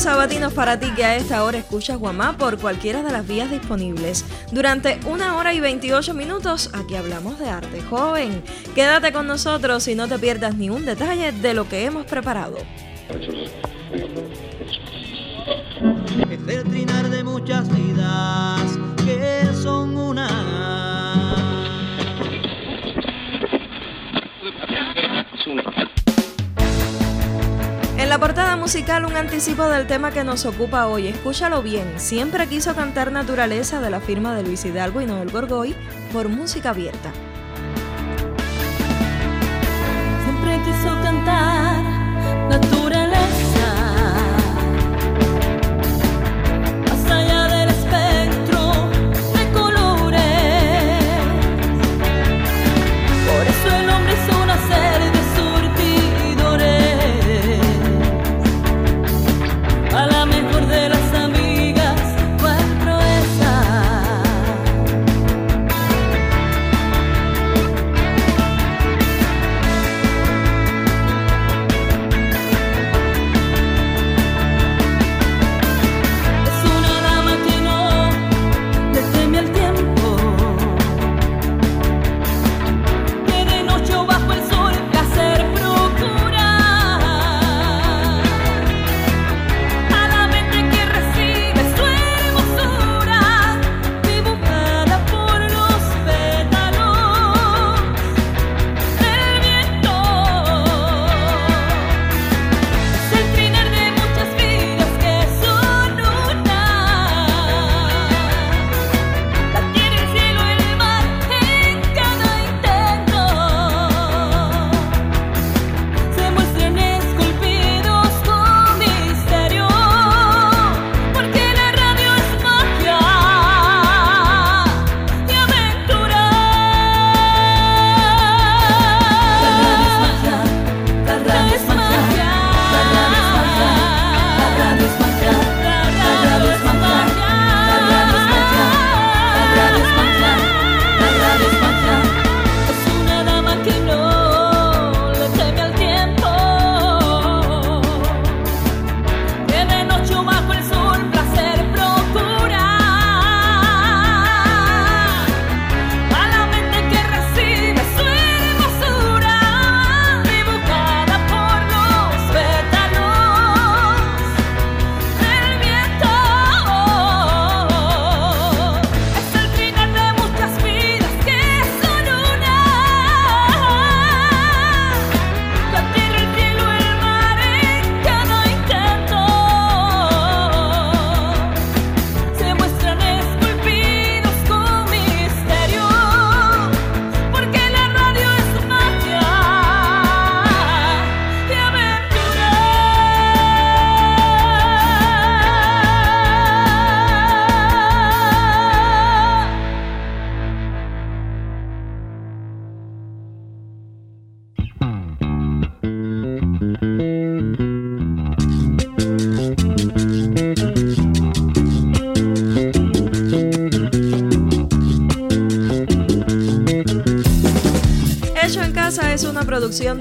sabatinos para ti que a esta hora escuchas Guamá por cualquiera de las vías disponibles. Durante una hora y 28 minutos aquí hablamos de arte joven. Quédate con nosotros y no te pierdas ni un detalle de lo que hemos preparado. El trinar de muchas vidas que son una. la portada musical un anticipo del tema que nos ocupa hoy. Escúchalo bien. Siempre quiso cantar Naturaleza de la firma de Luis Hidalgo y Noel Gorgoy por música abierta.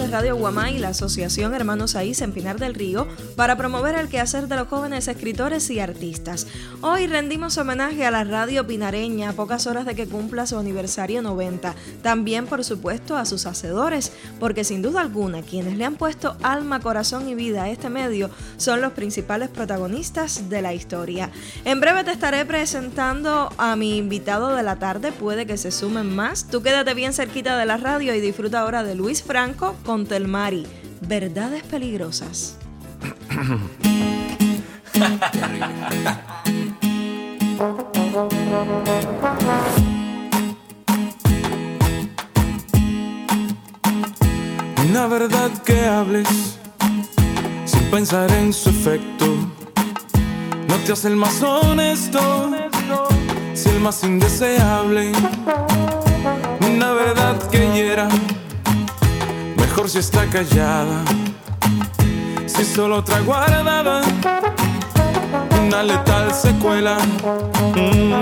Radio Guamá y la Asociación Hermanos Aís en Pinar del Río para promover el quehacer de los jóvenes escritores y artistas. Hoy rendimos homenaje a la radio pinareña a pocas horas de que cumpla su aniversario 90. También, por supuesto, a sus hacedores, porque sin duda alguna quienes le han puesto alma, corazón y vida a este medio son los principales protagonistas de la historia. En breve te estaré presentando a mi invitado de la tarde, puede que se sumen más. Tú quédate bien cerquita de la radio y disfruta ahora de Luis Franco con Telmari. Verdades peligrosas. Una verdad que hables sin pensar en su efecto no te hace el más honesto, si el más indeseable. Una verdad que hiera mejor si está callada, si solo otra guardada. causa letal secuela. Mm.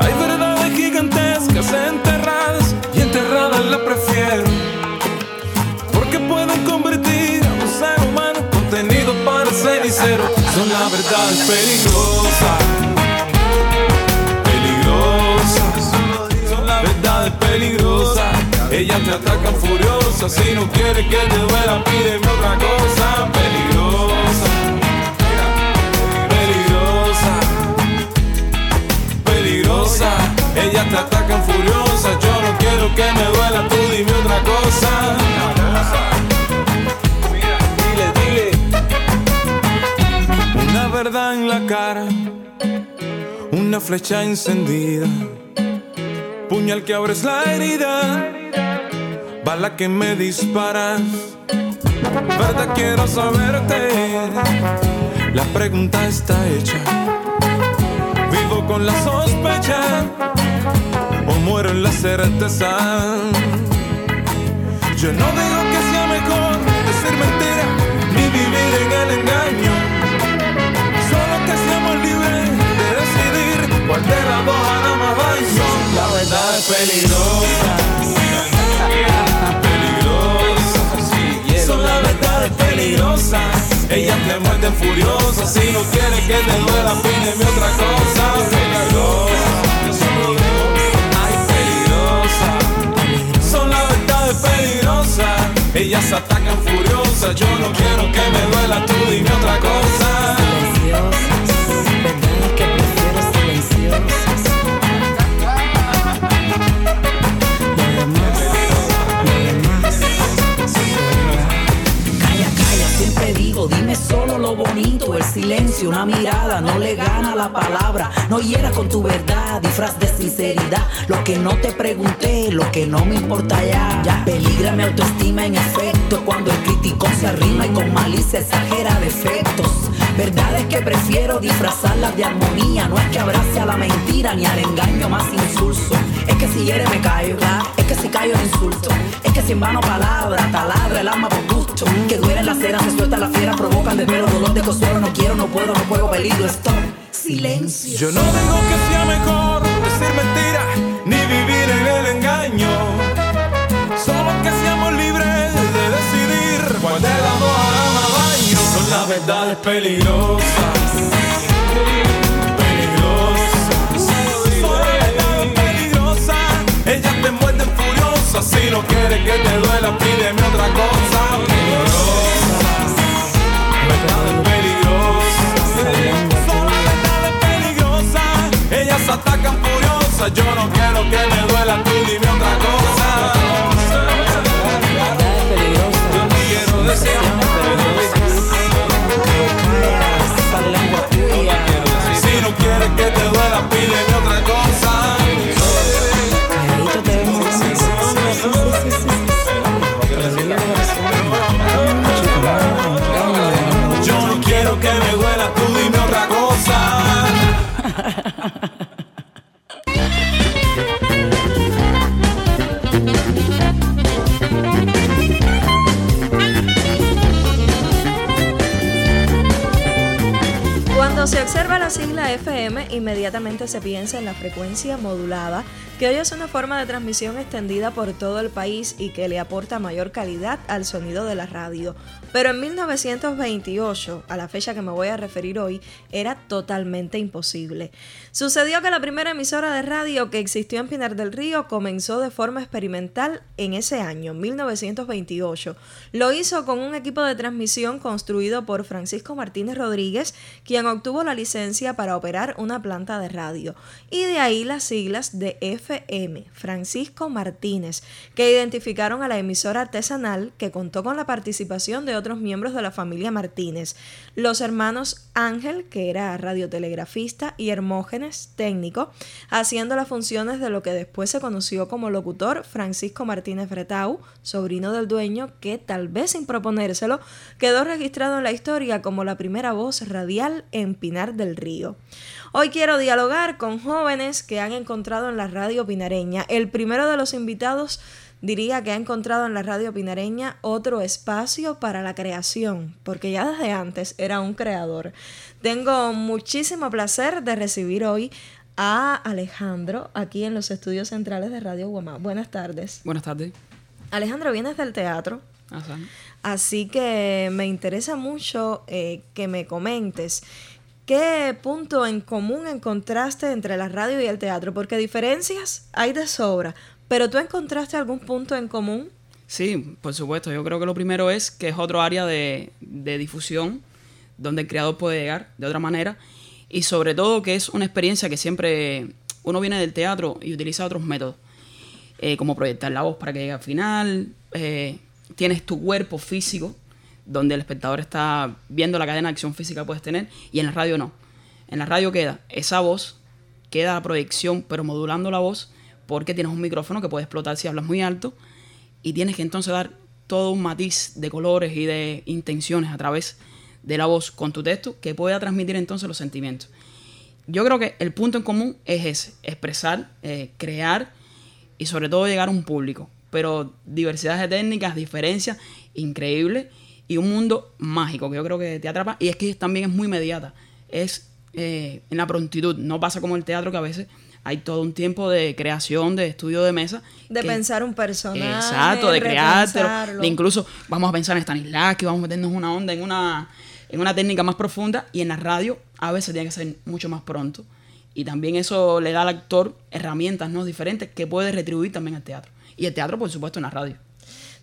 Hay verdades gigantescas enterradas y enterradas la prefiero. Pueden convertir a un ser humano contenido para cenicero. Son las verdades peligrosas. Peligrosas. Son las verdades peligrosas. Ellas te atacan furiosa. Si no quieres que te duela, pídeme otra cosa. Peligrosa. Peligrosa. Peligrosa. Ellas te atacan furiosa. Yo no quiero que me duela, En la cara. Una flecha encendida. Puñal que abres la herida. Bala que me disparas. Verdad quiero saberte. La pregunta está hecha. Vivo con la sospecha. O muero en la certeza. Yo no digo que sea mejor decir mentira ni vivir en el engaño. Las dos hará más daño. La verdad es peligrosa. Peligrosa. Son las verdades peligrosas. Ellas te muerden furiosas. Si no quieres que te duela, pídeme otra cosa. Peligrosa. Ay, peligrosa. Son las verdades peligrosas. Ellas atacan furiosas. Yo no quiero que me duela, tú dime otra cosa. Dime solo lo bonito, el silencio, una mirada, no le gana la palabra, no hieras con tu verdad, disfraz de sinceridad, lo que no te pregunté, lo que no me importa ya, ya peligra mi autoestima en efecto, cuando el crítico se arrima y con malicia exagera defectos, verdades que prefiero disfrazarlas de armonía, no es que abrace a la mentira ni al engaño más insulso, es que si hiere me es que si callo el insulto, es que si en vano palabra, taladra el alma por gusto, que duele la cera, se suelta la fiera, provocan de pelo, dolor de consuelo, no quiero, no puedo, no puedo, peligro, stop, silencio. Yo no digo que sea mejor decir mentira ni vivir en el engaño. Solo que seamos libres de decidir cuál de dos hará las verdades. Peligrosas. Si no quieres que te duela, pídeme otra cosa. Peligrosas. Verdades peligrosas. Son verdades peligrosas. Ellas atacan furiosas. Yo no quiero que me duela, tú dime otra cosa. Se piensa en la frecuencia modulada, que hoy es una forma de transmisión extendida por todo el país y que le aporta mayor calidad al sonido de la radio. Pero en 1928, a la fecha que me voy a referir hoy, era totalmente imposible. Sucedió que la primera emisora de radio que existió en Pinar del Río comenzó de forma experimental en ese año, 1928. Lo hizo con un equipo de transmisión construido por Francisco Martínez Rodríguez, quien obtuvo la licencia para operar una planta de radio. Y de ahí las siglas de FM, Francisco Martínez, que identificaron a la emisora artesanal que contó con la participación de otros miembros de la familia Martínez, los hermanos Ángel, que era radiotelegrafista, y Hermógenes, técnico, haciendo las funciones de lo que después se conoció como locutor Francisco Martínez Fretau, sobrino del dueño, que tal vez sin proponérselo, quedó registrado en la historia como la primera voz radial en Pinar del Río. Hoy quiero dialogar con jóvenes que han encontrado en la radio pinareña. El primero de los invitados diría que ha encontrado en la radio pinareña otro espacio para la creación, porque ya desde antes era un creador. Tengo muchísimo placer de recibir hoy a Alejandro aquí en los estudios centrales de Radio Guamá. Buenas tardes. Buenas tardes. Alejandro, vienes del teatro. Ajá. Así que me interesa mucho eh, que me comentes qué punto en común encontraste entre la radio y el teatro, porque diferencias hay de sobra, pero tú encontraste algún punto en común. Sí, por supuesto. Yo creo que lo primero es que es otro área de, de difusión donde el creador puede llegar de otra manera y sobre todo que es una experiencia que siempre uno viene del teatro y utiliza otros métodos, eh, como proyectar la voz para que llegue al final, eh, tienes tu cuerpo físico, donde el espectador está viendo la cadena de acción física que puedes tener, y en la radio no. En la radio queda esa voz, queda la proyección, pero modulando la voz, porque tienes un micrófono que puede explotar si hablas muy alto, y tienes que entonces dar todo un matiz de colores y de intenciones a través de la voz con tu texto que pueda transmitir entonces los sentimientos. Yo creo que el punto en común es ese, expresar, eh, crear y sobre todo llegar a un público. Pero diversidad de técnicas, diferencias increíbles y un mundo mágico que yo creo que te atrapa. Y es que también es muy inmediata. Es eh, en la prontitud. No pasa como el teatro que a veces hay todo un tiempo de creación, de estudio de mesa. De que- pensar un personaje. Exacto, de creártelo. De incluso vamos a pensar en Stanislavski, vamos a meternos una onda, en una, en una técnica más profunda. Y en la radio a veces tiene que ser mucho más pronto. Y también eso le da al actor herramientas ¿no? diferentes que puede retribuir también al teatro. Y el teatro, por supuesto, en la radio.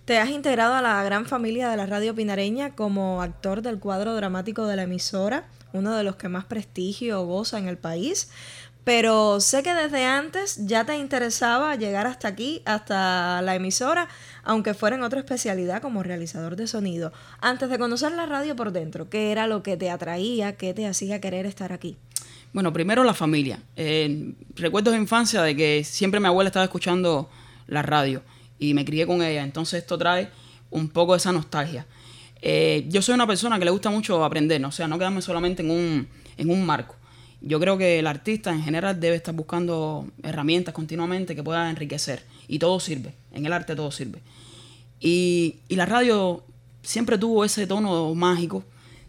Te has integrado a la gran familia de la radio pinareña como actor del cuadro dramático de la emisora, uno de los que más prestigio goza en el país. Pero sé que desde antes ya te interesaba llegar hasta aquí, hasta la emisora, aunque fuera en otra especialidad como realizador de sonido. Antes de conocer la radio por dentro, ¿qué era lo que te atraía, qué te hacía querer estar aquí? Bueno, primero la familia. Eh, recuerdos de infancia de que siempre mi abuela estaba escuchando la radio y me crié con ella. Entonces esto trae un poco esa nostalgia. Eh, yo soy una persona que le gusta mucho aprender, ¿no? o sea, no quedarme solamente en un, en un marco. Yo creo que el artista en general debe estar buscando herramientas continuamente que puedan enriquecer. Y todo sirve. En el arte todo sirve. Y, y la radio siempre tuvo ese tono mágico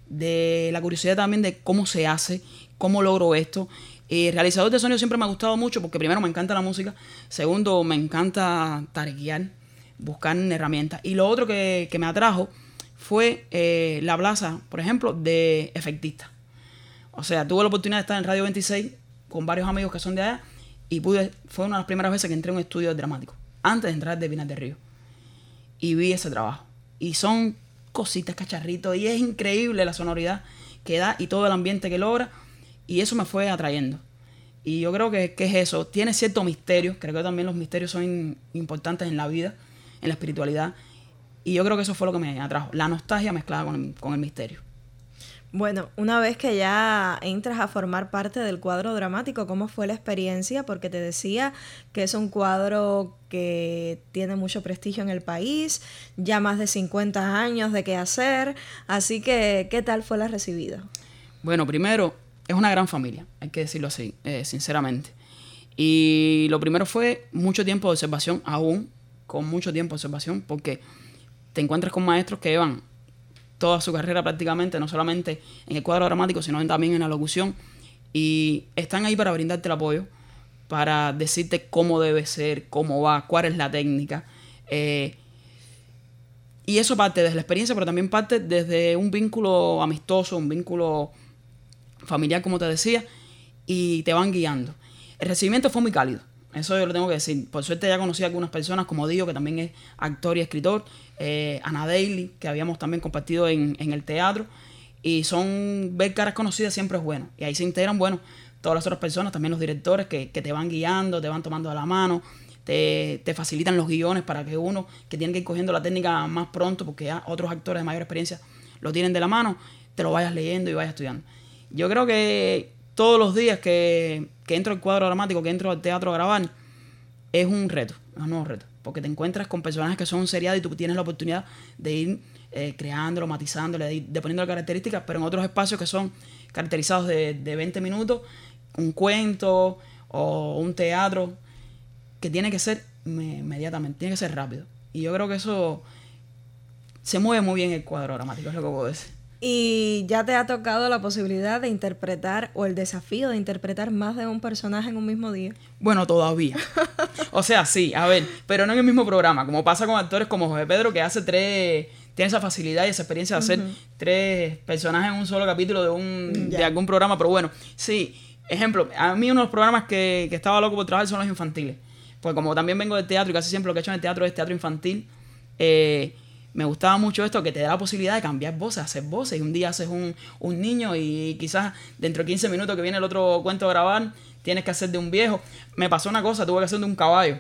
de la curiosidad también de cómo se hace, cómo logro esto. Eh, realizador de sonido siempre me ha gustado mucho porque primero me encanta la música, segundo me encanta tarequear, buscar herramientas. Y lo otro que, que me atrajo fue eh, la plaza, por ejemplo, de efectista. O sea, tuve la oportunidad de estar en Radio 26 con varios amigos que son de allá y pude, fue una de las primeras veces que entré a un estudio dramático, antes de entrar de Pinar del Río. Y vi ese trabajo. Y son cositas, cacharritos, y es increíble la sonoridad que da y todo el ambiente que logra. Y eso me fue atrayendo. Y yo creo que, que es eso. Tiene cierto misterio. Creo que también los misterios son importantes en la vida, en la espiritualidad. Y yo creo que eso fue lo que me atrajo. La nostalgia mezclada con con el misterio. Bueno, una vez que ya entras a formar parte del cuadro dramático, ¿cómo fue la experiencia? Porque te decía que es un cuadro que tiene mucho prestigio en el país, ya más de 50 años de qué hacer, así que ¿qué tal fue la recibida? Bueno, primero, es una gran familia, hay que decirlo así, eh, sinceramente. Y lo primero fue mucho tiempo de observación, aún con mucho tiempo de observación, porque te encuentras con maestros que llevan toda su carrera prácticamente, no solamente en el cuadro dramático, sino también en la locución, y están ahí para brindarte el apoyo, para decirte cómo debe ser, cómo va, cuál es la técnica. eh, y eso parte desde la experiencia, pero también parte desde un vínculo amistoso, un vínculo familiar, como te decía, y te van guiando. El recibimiento fue muy cálido, eso yo lo tengo que decir. Por suerte ya conocí a algunas personas, como Dio, que también es actor y escritor, eh, Ana Daly, que habíamos también compartido en, el teatro, y son, ver caras conocidas siempre es bueno. Y ahí se integran, bueno, todas las otras personas, también los directores que, te van guiando, te van tomando de la mano, te, facilitan los guiones para que uno que tiene que ir cogiendo la técnica más pronto, porque otros actores de mayor experiencia lo tienen de la mano, te lo vayas leyendo y vayas estudiando. Yo creo que todos los días que, que entro al cuadro dramático, que entro al teatro a grabar, es un reto, es un nuevo reto. Porque te encuentras con personajes que son seriados y tú tienes la oportunidad de ir eh, creándolo, matizándole, de, ir- de poniendo características, pero en otros espacios que son caracterizados de, de 20 minutos, un cuento o un teatro que tiene que ser me- inmediatamente, tiene que ser rápido. Y yo creo que eso se mueve muy bien el cuadro dramático, es lo que puedo decir. Y ya te ha tocado la posibilidad de interpretar o el desafío de interpretar más de un personaje en un mismo día. Bueno, todavía. O sea, sí, a ver, pero no en el mismo programa, como pasa con actores como José Pedro, que hace tres, tiene esa facilidad y esa experiencia de hacer tres personajes en un solo capítulo de, un, de algún programa, pero bueno, sí, ejemplo, a mí uno de los programas que, que estaba loco por trabajar son los infantiles, pues como también vengo del teatro y casi siempre lo que he hecho en el teatro es teatro infantil, eh, me gustaba mucho esto que te da la posibilidad de cambiar voces, hacer voces. Y un día haces un, un niño y quizás dentro de 15 minutos que viene el otro cuento a grabar, tienes que hacer de un viejo. Me pasó una cosa, tuve que hacer de un caballo.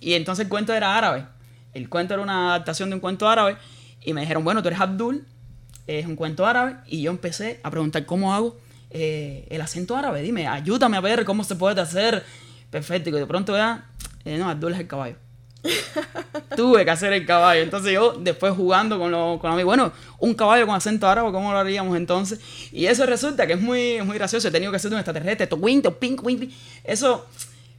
Y entonces el cuento era árabe. El cuento era una adaptación de un cuento árabe. Y me dijeron, bueno, tú eres Abdul, es un cuento árabe. Y yo empecé a preguntar cómo hago eh, el acento árabe. Dime, ayúdame a ver cómo se puede hacer. Perfecto. Y de pronto ya, eh, no, Abdul es el caballo. Tuve que hacer el caballo. Entonces yo, después jugando con los con amigos, bueno, un caballo con acento árabe, ¿cómo lo haríamos entonces? Y eso resulta que es muy, muy gracioso. He tenido que hacer un extraterrestre, to win, to pink, win, pink. Eso,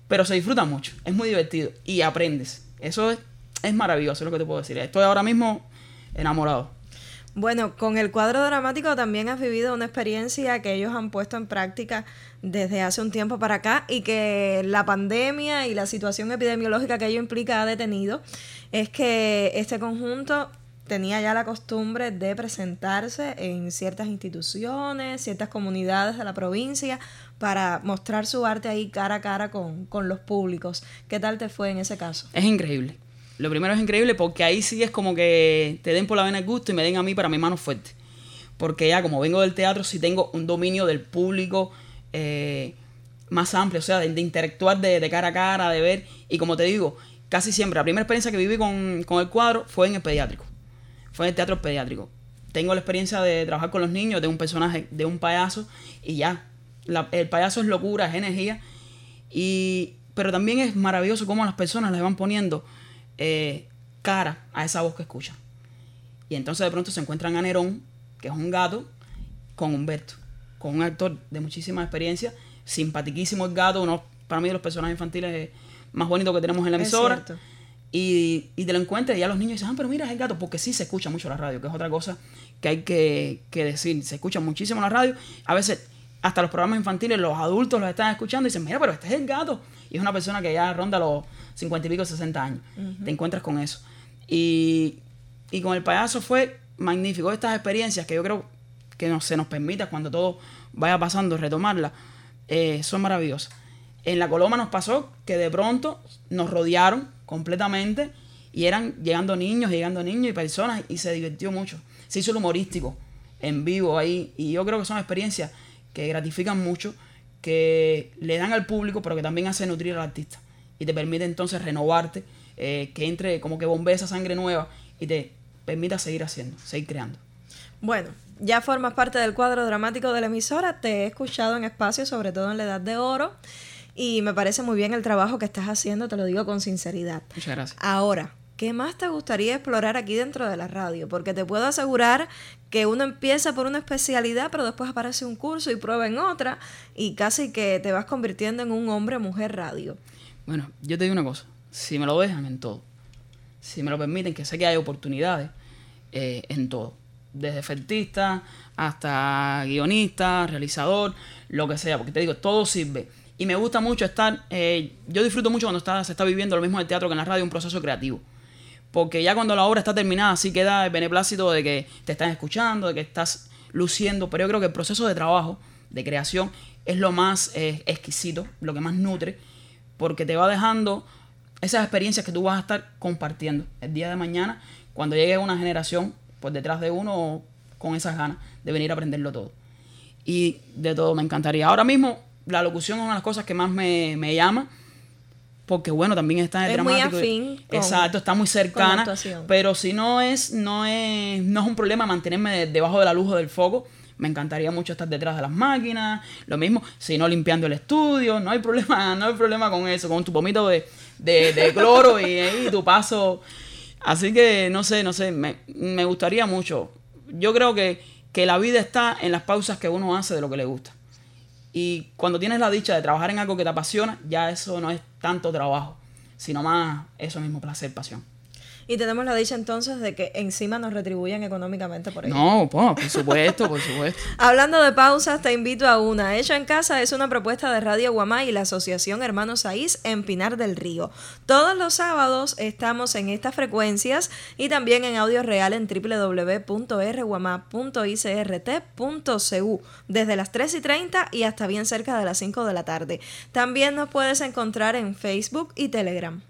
pero se disfruta mucho. Es muy divertido. Y aprendes. Eso es, es maravilloso, es lo que te puedo decir. Estoy ahora mismo enamorado. Bueno, con el cuadro dramático también has vivido una experiencia que ellos han puesto en práctica desde hace un tiempo para acá y que la pandemia y la situación epidemiológica que ello implica ha detenido. Es que este conjunto tenía ya la costumbre de presentarse en ciertas instituciones, ciertas comunidades de la provincia para mostrar su arte ahí cara a cara con, con los públicos. ¿Qué tal te fue en ese caso? Es increíble. Lo primero es increíble porque ahí sí es como que te den por la vena el gusto y me den a mí para mi mano fuerte. Porque ya como vengo del teatro sí tengo un dominio del público eh, más amplio, o sea, de, de interactuar de, cara a cara, de ver. Y como te digo, casi siempre, la primera experiencia que viví con, con el cuadro fue en el pediátrico. Fue en el teatro pediátrico. Tengo la experiencia de trabajar con los niños, de un personaje, de un payaso, y ya. El payaso es locura, es energía. Y, pero también es maravilloso cómo las personas le van poniendo eh, cara a esa voz que escuchan. Y entonces de pronto se encuentran a Nerón, que es un gato, con Humberto, con un actor de muchísima experiencia, simpatiquísimo el gato, uno para mí de los personajes infantiles más bonitos que tenemos en la emisora. Y, y te lo encuentras y ya los niños dicen, ah, pero mira, es el gato, porque sí se escucha mucho la radio, que es otra cosa que hay que, que decir. Se escucha muchísimo la radio. A veces, hasta los programas infantiles, los adultos los están escuchando y dicen, mira, pero este es el gato. Y es una persona que ya ronda los 50 y pico, 60 años. Te encuentras con eso. Y, y con el payaso fue magnífico. Estas experiencias que yo creo que nos, se nos permita cuando todo vaya pasando, retomarlas, eh, son maravillosas. En la Coloma nos pasó que de pronto nos rodearon completamente y eran llegando niños, llegando niños y personas y se divirtió mucho. Se hizo el humorístico en vivo ahí y yo creo que son experiencias que gratifican mucho, que le dan al público, pero que también hace nutrir al artista y te permite entonces renovarte, eh, que entre como que bombee esa sangre nueva y te permita seguir haciendo, seguir creando. Bueno, ya formas parte del cuadro dramático de la emisora, te he escuchado en espacios, sobre todo en la Edad de Oro, y me parece muy bien el trabajo que estás haciendo, te lo digo con sinceridad. Muchas gracias. Ahora, ¿qué más te gustaría explorar aquí dentro de la radio? Porque te puedo asegurar que uno empieza por una especialidad, pero después aparece un curso y prueba en otra, y casi que te vas convirtiendo en un hombre-mujer radio. Bueno, yo te digo una cosa, si me lo dejan en todo, si me lo permiten, que sé que hay oportunidades eh, en todo, desde efectista hasta guionista, realizador, lo que sea, porque te digo, todo sirve. Y me gusta mucho estar, eh, yo disfruto mucho cuando se está viviendo lo mismo en el teatro que en la radio, un proceso creativo. Porque ya cuando la obra está terminada, sí queda el beneplácito de que te están escuchando, de que estás luciendo, pero yo creo que el proceso de trabajo, de creación, es lo más eh, exquisito, lo que más nutre, porque te va dejando esas experiencias que tú vas a estar compartiendo el día de mañana, cuando llegue una generación por detrás de uno con esas ganas de venir a aprenderlo todo. Y de todo me encantaría. Ahora mismo, la locución es una de las cosas que más me, me llama, porque bueno, también está en Es muy dramático. afín con- Exacto, está muy cercana. Pero si no es, no es, no es un problema mantenerme de- debajo de la luz o del foco. Me encantaría mucho estar detrás de las máquinas. Lo mismo, si no limpiando el estudio, no hay problema, no hay problema con eso, con tu pomito de, de, de cloro y, y tu paso. Así que no sé, no sé, me, gustaría mucho. Yo creo que, que la vida está en las pausas que uno hace de lo que le gusta. Y cuando tienes la dicha de trabajar en algo que te apasiona, ya eso no es tanto trabajo. sino más eso mismo, placer, pasión. Y tenemos la dicha entonces de que encima nos retribuyen económicamente por ello. No, po, por supuesto, por supuesto. Hablando de pausas, te invito a una. Hecho en casa es una propuesta de Radio Guamá y la Asociación Hermanos Saís en Pinar del Río. Todos los sábados estamos en estas frecuencias y también en audio real en www.rguamá.icrt.cu desde las 3 y 30 y hasta bien cerca de las 5 de la tarde. También nos puedes encontrar en Facebook y Telegram.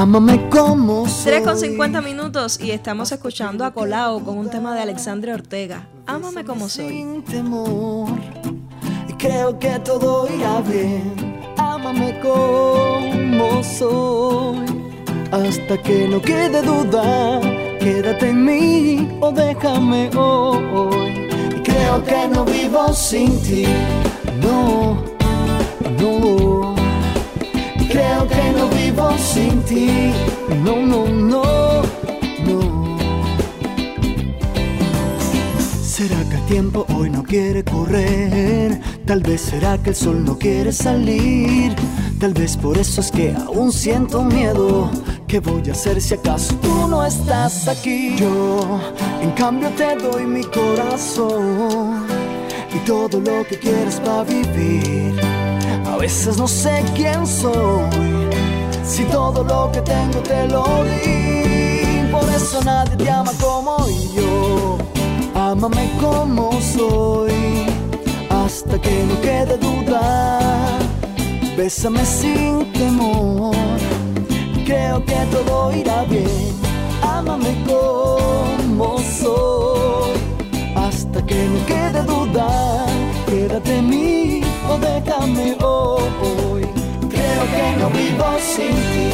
Ámame como soy. 3 con 50 minutos y estamos escuchando a Colao con un tema de Alexandre Ortega. Ámame como soy. Sin temor. Y creo que todo irá bien. Ámame como soy. Hasta que no quede duda. Quédate en mí o déjame hoy. Y creo que no vivo sin ti. No, no. Creo que no vivo sin ti. No, no, no, no. ¿Será que el tiempo hoy no quiere correr? Tal vez será que el sol no quiere salir. Tal vez por eso es que aún siento miedo. ¿Qué voy a hacer si acaso tú no estás aquí? Yo, en cambio, te doy mi corazón y todo lo que quieras para vivir. A veces no sé quién soy, si todo lo que tengo te lo di. Por eso nadie te ama como yo. Ámame como soy, hasta que no quede duda. Bésame sin temor, creo que todo irá bien. Ámame como soy, hasta que no quede duda. Quédate en mí o déjame hoy. Creo que no vivo sin ti.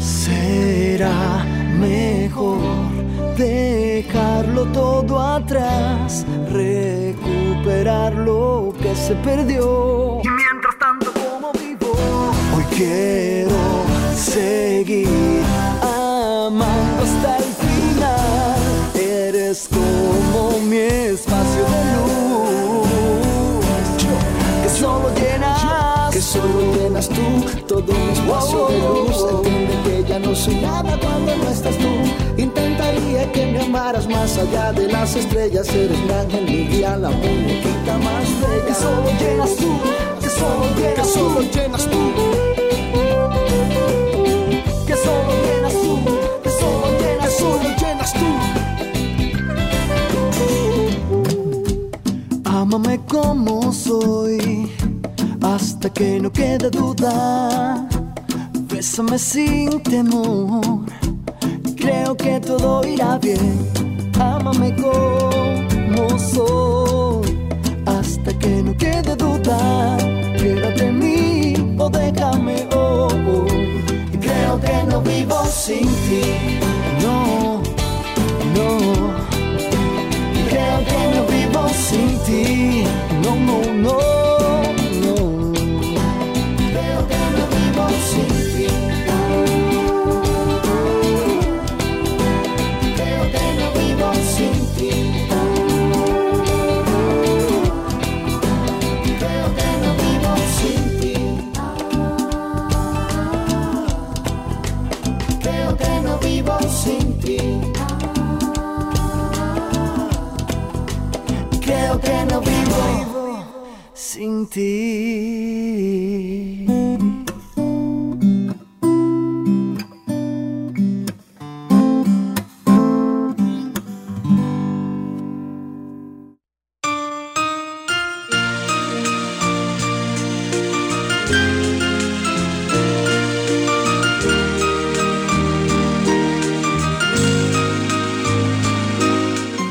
Será mejor dejarlo todo atrás, recuperar lo que se perdió. Quiero seguir amando hasta el final. Eres como mi espacio de luz, que solo llenas, que solo llenas tú todo mi espacio de luz. Entiende que ya no soy nada cuando no estás tú. Intentaría que me amaras más allá de las estrellas. Eres mi ángel, mi guía, la muñequita más bella. Que solo llenas tú, que solo llenas, que solo llenas tú. Ámame como soy, hasta que no quede duda. Bésame sin temor, creo que todo irá bien. Ámame como soy, hasta que no quede duda. Quédate en mí o déjame hoy. Creo que no vivo sin ti. No, no. Creo que no vivo sin ti. No,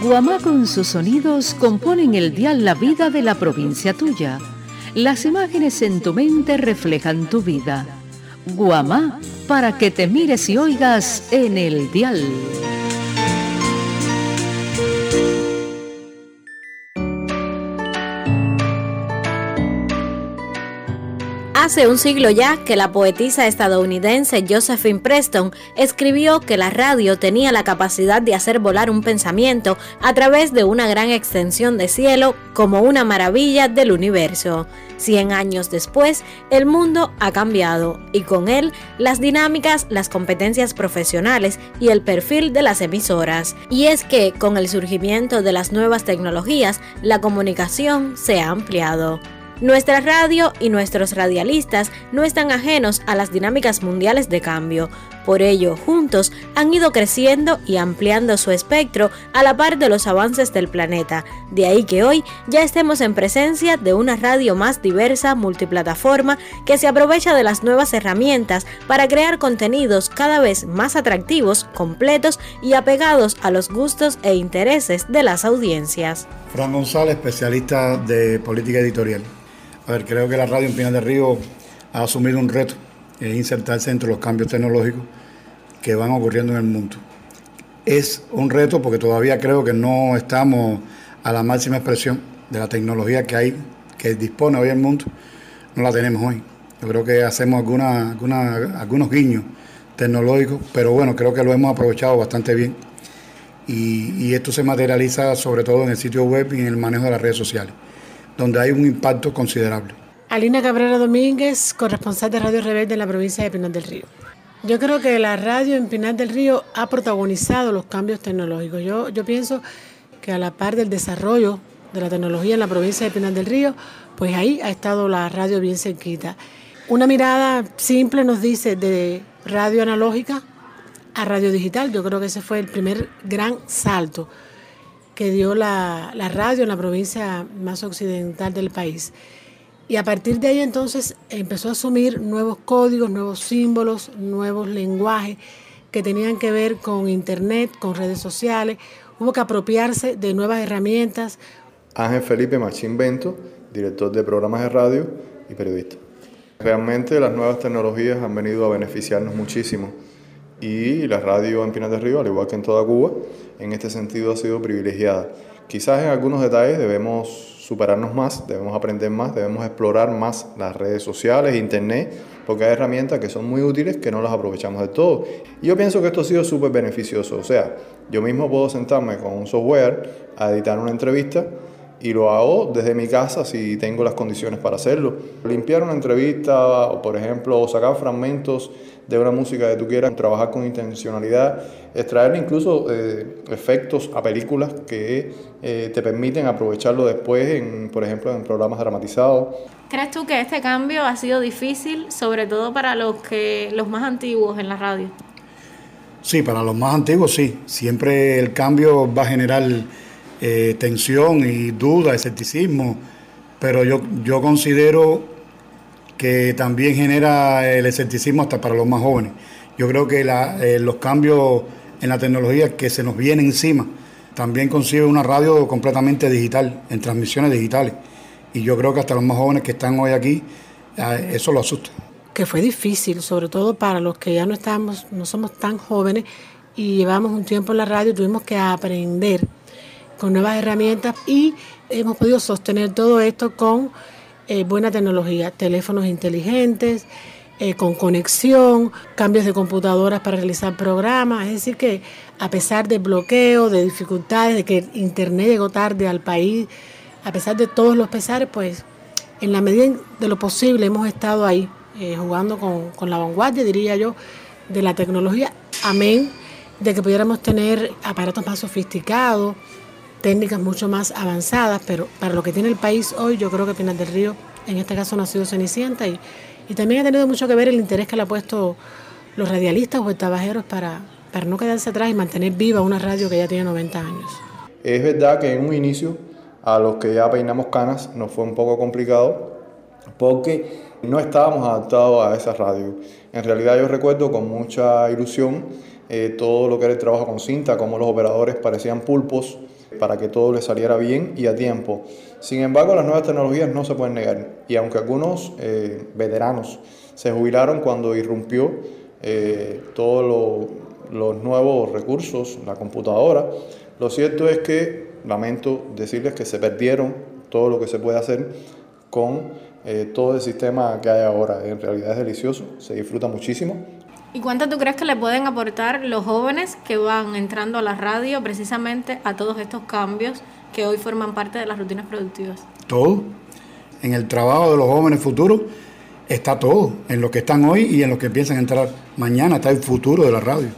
Guamá con sus sonidos componen el dial La Vida de la provincia tuya. Las imágenes en tu mente reflejan tu vida. Guamá, para que te mires y oigas en el dial. Hace un siglo ya que la poetisa estadounidense Josephine Preston escribió que la radio tenía la capacidad de hacer volar un pensamiento a través de una gran extensión de cielo como una maravilla del universo. Cien años después, el mundo ha cambiado y con él las dinámicas, las competencias profesionales y el perfil de las emisoras. Y es que con el surgimiento de las nuevas tecnologías, la comunicación se ha ampliado. Nuestra radio y nuestros radialistas no están ajenos a las dinámicas mundiales de cambio. Por ello, juntos han ido creciendo y ampliando su espectro a la par de los avances del planeta. De ahí que hoy ya estemos en presencia de una radio más diversa, multiplataforma, que se aprovecha de las nuevas herramientas para crear contenidos cada vez más atractivos, completos y apegados a los gustos e intereses de las audiencias. Fran González, especialista de política editorial. A ver, creo que la radio en Pinar del Río ha asumido un reto, es insertarse entre los cambios tecnológicos que van ocurriendo en el mundo. Es un reto porque todavía creo que no estamos a la máxima expresión de la tecnología que hay, que dispone hoy el mundo, no la tenemos hoy. Yo creo que hacemos alguna, algunos guiños tecnológicos, pero bueno, creo que lo hemos aprovechado bastante bien. Y esto se materializa sobre todo en el sitio web y en el manejo de las redes sociales donde hay un impacto considerable. Alina Cabrera Domínguez, corresponsal de Radio Rebelde en la provincia de Pinar del Río. Yo creo que la radio en Pinar del Río ha protagonizado los cambios tecnológicos. Yo, yo pienso que a la par del desarrollo de la tecnología en la provincia de Pinar del Río, pues ahí ha estado la radio bien cerquita. Una mirada simple nos dice de radio analógica a radio digital. Yo creo que ese fue el primer gran salto que dio la, radio en la provincia más occidental del país. Y a partir de ahí entonces empezó a asumir nuevos códigos, nuevos símbolos, nuevos lenguajes que tenían que ver con Internet, con redes sociales. Hubo que apropiarse de nuevas herramientas. Ángel Felipe Machín Bento, director de programas de radio y periodista. Realmente las nuevas tecnologías han venido a beneficiarnos muchísimo y la radio en Pinar del Río, al igual que en toda Cuba, en este sentido ha sido privilegiada. Quizás en algunos detalles debemos superarnos más, debemos aprender más, debemos explorar más las redes sociales, internet, porque hay herramientas que son muy útiles que no las aprovechamos de todo. Y yo pienso que esto ha sido súper beneficioso, o sea, yo mismo puedo sentarme con un software a editar una entrevista y lo hago desde mi casa si tengo las condiciones para hacerlo. Limpiar una entrevista o, por ejemplo, sacar fragmentos de una música que tú quieras, trabajar con intencionalidad, extraer incluso eh, efectos a películas que eh, te permiten aprovecharlo después, en, por ejemplo, en programas dramatizados. ¿Crees tú que este cambio ha sido difícil, sobre todo para los, que, los más antiguos en la radio? Sí, para los más antiguos sí. Siempre el cambio va a generar eh, tensión y duda, escepticismo, pero yo, yo considero que también genera el escepticismo hasta para los más jóvenes. Yo creo que eh, los cambios en la tecnología que se nos viene encima también concibe una radio completamente digital, en transmisiones digitales. Y yo creo que hasta los más jóvenes que están hoy aquí, eh, eso lo asusta. Que fue difícil, sobre todo para los que ya no estamos, no somos tan jóvenes y llevamos un tiempo en la radio, tuvimos que aprender con nuevas herramientas y hemos podido sostener todo esto con eh, buena tecnología, teléfonos inteligentes, eh, con conexión, cambios de computadoras para realizar programas. Es decir, que a pesar de bloqueo, de dificultades, de que Internet llegó tarde al país, a pesar de todos los pesares, pues en la medida de lo posible hemos estado ahí, eh, jugando con, con la vanguardia, diría yo, de la tecnología. Amén de que pudiéramos tener aparatos más sofisticados, técnicas mucho más avanzadas, pero para lo que tiene el país hoy, yo creo que Pinar del Río, en este caso, no ha sido Cenicienta y, y también ha tenido mucho que ver el interés que le ha puesto los radialistas o tabajeros para, para no quedarse atrás y mantener viva una radio que ya tiene 90 años. Es verdad que en un inicio, a los que ya peinamos canas, nos fue un poco complicado porque no estábamos adaptados a esa radio. En realidad yo recuerdo con mucha ilusión eh, todo lo que era el trabajo con cinta, como los operadores parecían pulpos, para que todo le saliera bien y a tiempo. Sin embargo, las nuevas tecnologías no se pueden negar y aunque algunos eh, veteranos se jubilaron cuando irrumpió eh, todos los nuevos recursos, la computadora, lo cierto es que lamento decirles que se perdieron todo lo que se puede hacer con eh, todo el sistema que hay ahora. En realidad es delicioso, se disfruta muchísimo. ¿Y cuánto tú crees que le pueden aportar los jóvenes que van entrando a la radio precisamente a todos estos cambios que hoy forman parte de las rutinas productivas? Todo. En el trabajo de los jóvenes futuros está todo. En lo que están hoy y en lo que piensan entrar mañana está el futuro de la radio.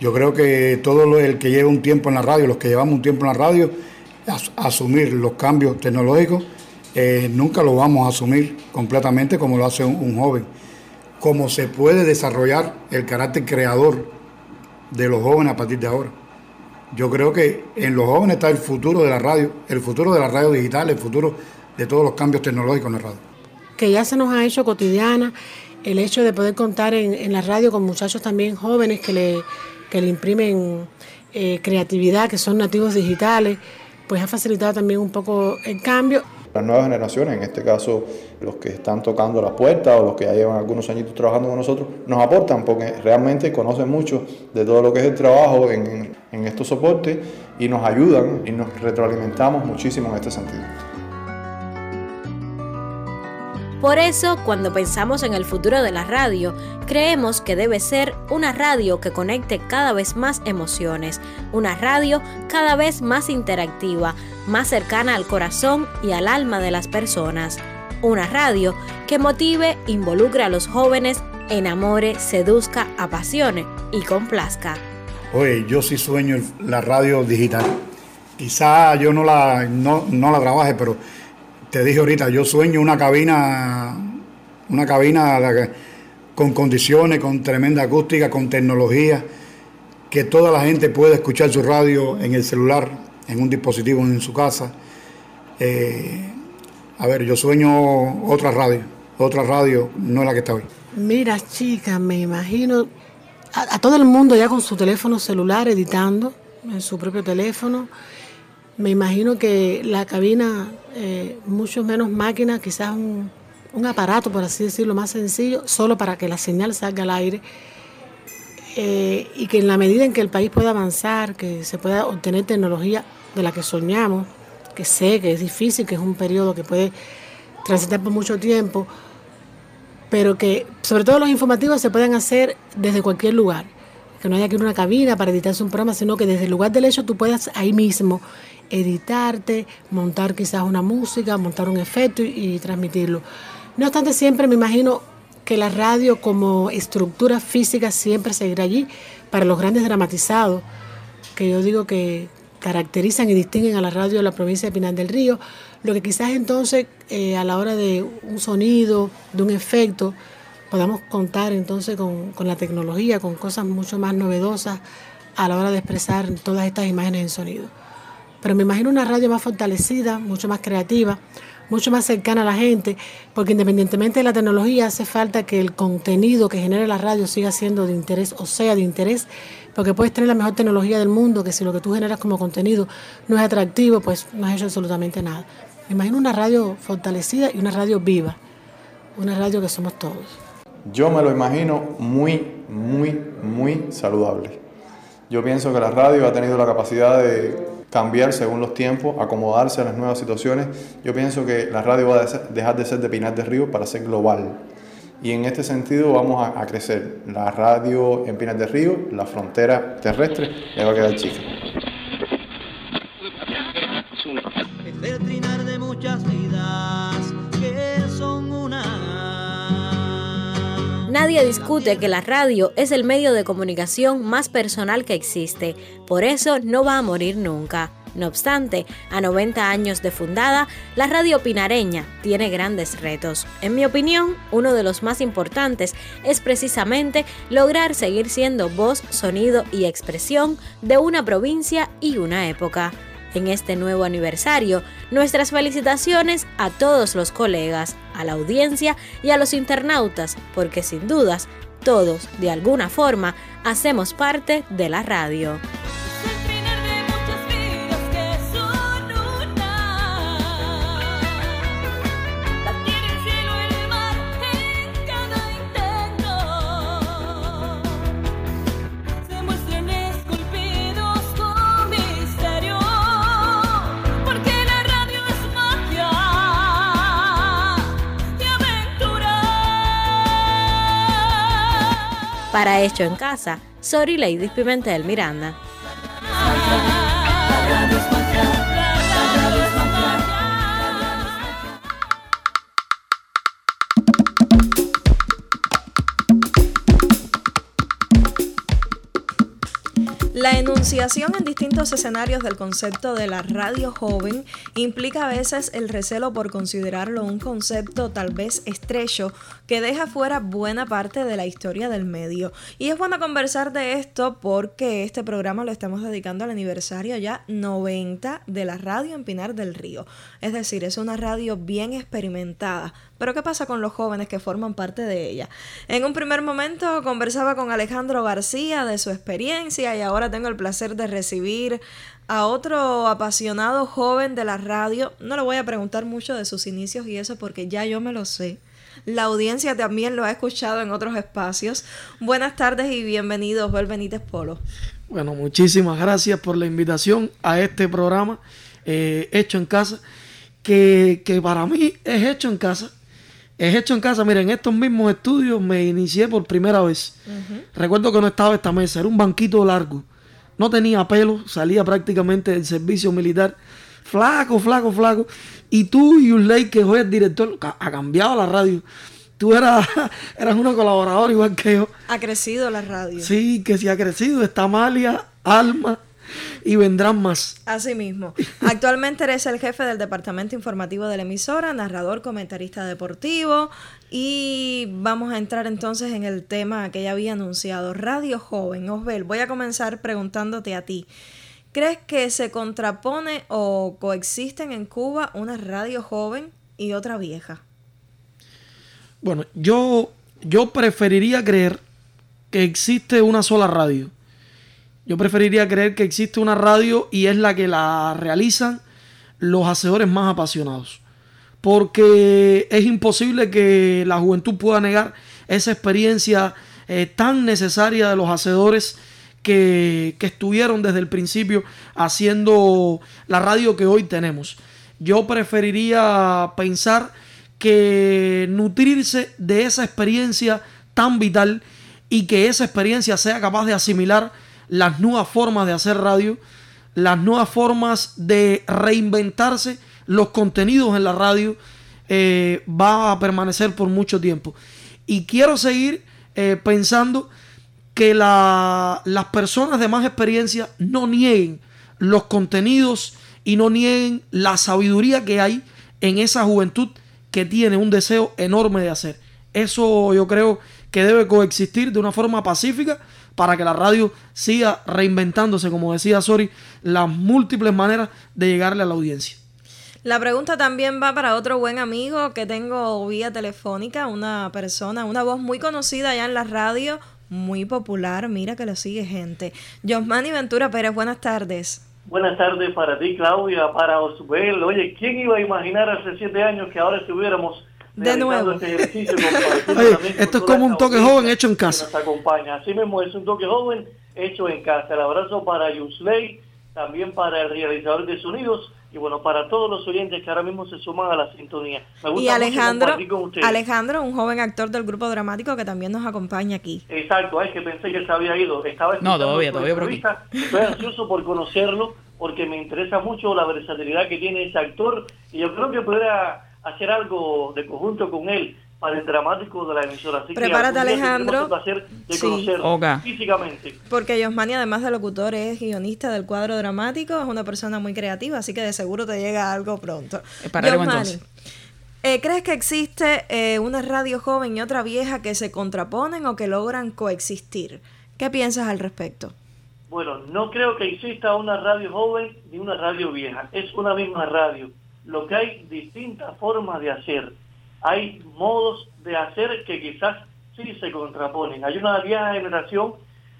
Yo creo que todo el que lleva un tiempo en la radio, los que llevamos un tiempo en la radio, asumir los cambios tecnológicos, eh, nunca lo vamos a asumir completamente como lo hace un, joven. Como se puede desarrollar el carácter creador de los jóvenes a partir de ahora. Yo creo que en los jóvenes está el futuro de la radio, el futuro de la radio digital, el futuro de todos los cambios tecnológicos en la radio. Que ya se nos ha hecho cotidiana el hecho de poder contar en la radio con muchachos también jóvenes que le que le imprimen eh, creatividad, que son nativos digitales, pues ha facilitado también un poco el cambio. Las nuevas generaciones, en este caso los que están tocando las puertas o los que ya llevan algunos añitos trabajando con nosotros, nos aportan porque realmente conocen mucho de todo lo que es el trabajo en, en estos soportes y nos ayudan y nos retroalimentamos muchísimo en este sentido. Por eso, cuando pensamos en el futuro de la radio, creemos que debe ser una radio que conecte cada vez más emociones, una radio cada vez más interactiva, más cercana al corazón y al alma de las personas, una radio que motive, involucre a los jóvenes, enamore, seduzca, apasione y complazca. Oye, yo sí sueño la radio digital. Quizá yo no la, no, no la trabaje, pero te dije ahorita, yo sueño una cabina, una cabina con condiciones, con tremenda acústica, con tecnología, que toda la gente pueda escuchar su radio en el celular, en un dispositivo en su casa. Eh, a ver, yo sueño otra radio, otra radio, no la que está hoy. Mira, chica, me imagino a todo el mundo ya con su teléfono celular editando en su propio teléfono me imagino que la cabina, eh, mucho menos máquinas, quizás un, aparato, por así decirlo, más sencillo, solo para que la señal salga al aire. Eh, y que en la medida en que el país pueda avanzar, que se pueda obtener tecnología de la que soñamos, que sé que es difícil, que es un periodo que puede transitar por mucho tiempo, pero que sobre todo los informativos se pueden hacer desde cualquier lugar, que no haya que ir una cabina para editarse un programa, sino que desde el lugar del hecho tú puedas ahí mismo editarte, montar quizás una música, montar un efecto y, transmitirlo. No obstante, siempre me imagino que la radio como estructura física siempre seguirá allí para los grandes dramatizados, que yo digo que caracterizan y distinguen a la radio de la provincia de Pinal del Río, lo que quizás entonces eh, a la hora de un sonido, de un efecto, podamos contar entonces con, con la tecnología, con cosas mucho más novedosas a la hora de expresar todas estas imágenes en sonido. Pero me imagino una radio más fortalecida, mucho más creativa, mucho más cercana a la gente, porque independientemente de la tecnología hace falta que el contenido que genere la radio siga siendo de interés o sea de interés, porque puedes tener la mejor tecnología del mundo, que si lo que tú generas como contenido no es atractivo, pues no has hecho absolutamente nada. Me imagino una radio fortalecida y una radio viva, una radio que somos todos. Yo me lo imagino muy, muy, muy saludable. Yo pienso que la radio ha tenido la capacidad de cambiar según los tiempos, acomodarse a las nuevas situaciones. Yo pienso que la radio va a dejar de ser de Pinar de Río para ser global. Y en este sentido vamos a, crecer. La radio en Pinar de Río, la frontera terrestre, le va a quedar chica. Nadie discute que la radio es el medio de comunicación más personal que existe, por eso no va a morir nunca. No obstante, a 90 años de fundada, la radio pinareña tiene grandes retos. En mi opinión, uno de los más importantes es precisamente lograr seguir siendo voz, sonido y expresión de una provincia y una época en este nuevo aniversario, nuestras felicitaciones a todos los colegas, a la audiencia y a los internautas, porque sin dudas, todos, de alguna forma, hacemos parte de la radio. Para Hecho en Casa, Sori Lady Pimentel Miranda. La enunciación en distintos escenarios del concepto de la radio joven implica a veces el recelo por considerarlo un concepto tal vez estrecho que deja fuera buena parte de la historia del medio. Y es bueno conversar de esto porque este programa lo estamos dedicando al aniversario ya 90 de la radio en Pinar del Río. Es decir, es una radio bien experimentada, pero ¿qué pasa con los jóvenes que forman parte de ella? En un primer momento conversaba con Alejandro García de su experiencia y ahora tengo el placer de recibir a otro apasionado joven de la radio. No le voy a preguntar mucho de sus inicios y eso porque ya yo me lo sé. La audiencia también lo ha escuchado en otros espacios. Buenas tardes y bienvenidos, Bel Benítez Polo. Bueno, muchísimas gracias por la invitación a este programa eh, hecho en casa, que, que para mí es hecho en casa es hecho en casa. Miren, en estos mismos estudios me inicié por primera vez. Recuerdo que no estaba esta mesa, era un banquito largo. No tenía pelo, salía prácticamente del servicio militar. Flaco, flaco, flaco. Y tú, Yulei, que hoy es director, ha cambiado la radio. Tú eras, eras una colaboradora igual que yo. Ha crecido la radio. Sí, que sí ha crecido. Está Amalia, Alma, y vendrán más. Así mismo. Actualmente eres el jefe del departamento informativo de la emisora, narrador, comentarista deportivo y vamos a entrar entonces en el tema que ya había anunciado, Radio Joven. Osbel, voy a comenzar preguntándote a ti. ¿Crees que se contrapone o coexisten en Cuba una radio joven y otra vieja? Bueno, yo, yo preferiría creer que existe una sola radio yo preferiría creer que existe una radio y es la que la realizan los hacedores más apasionados. Porque es imposible que la juventud pueda negar esa experiencia eh, tan necesaria de los hacedores que, que estuvieron desde el principio haciendo la radio que hoy tenemos. Yo preferiría pensar que nutrirse de esa experiencia tan vital y que esa experiencia sea capaz de asimilar las nuevas formas de hacer radio, las nuevas formas de reinventarse los contenidos en la radio, eh, va a permanecer por mucho tiempo. Y quiero seguir eh, pensando que las personas de más experiencia no nieguen los contenidos y no nieguen la sabiduría que hay en esa juventud que tiene un deseo enorme de hacer. Eso yo creo que debe coexistir de una forma pacífica para que la radio siga reinventándose, como decía Sori, las múltiples maneras de llegarle a la audiencia. La pregunta también va para otro buen amigo que tengo vía telefónica, una persona, una voz muy conocida allá en la radio, muy popular, mira que lo sigue gente. Josmani Ventura Pérez, buenas tardes. Buenas tardes para ti, Claudia, para Osbel. Oye, ¿quién iba a imaginar hace siete años que ahora estuviéramos de nuevo. Este esto es como un toque joven hecho en casa. Nos acompaña. Así mismo es un toque joven hecho en casa. El abrazo para Yusley, también para el realizador de sonidos y bueno, para todos los oyentes que ahora mismo se suman a la sintonía. y Alejandro, Alejandro, un joven actor del grupo dramático que también nos acompaña aquí. Exacto, es que pensé que se había ido. Estaba no, todavía, todavía por aquí. Estoy ansioso por conocerlo porque me interesa mucho la versatilidad que tiene ese actor y yo creo que podría hacer algo de conjunto con él para el dramático de la emisora. Así Prepárate, que Alejandro. El placer de conocerlo físicamente. Porque Yosmani, además de locutor, es guionista del cuadro dramático, es una persona muy creativa, así que de seguro te llega algo pronto. Yosmani, eh, ¿crees que existe eh, una radio joven y otra vieja que se contraponen o que logran coexistir? ¿Qué piensas al respecto? Bueno, no creo que exista una radio joven ni una radio vieja. Es una misma radio lo que hay distintas formas de hacer. Hay modos de hacer que quizás sí se contraponen. Hay una vieja generación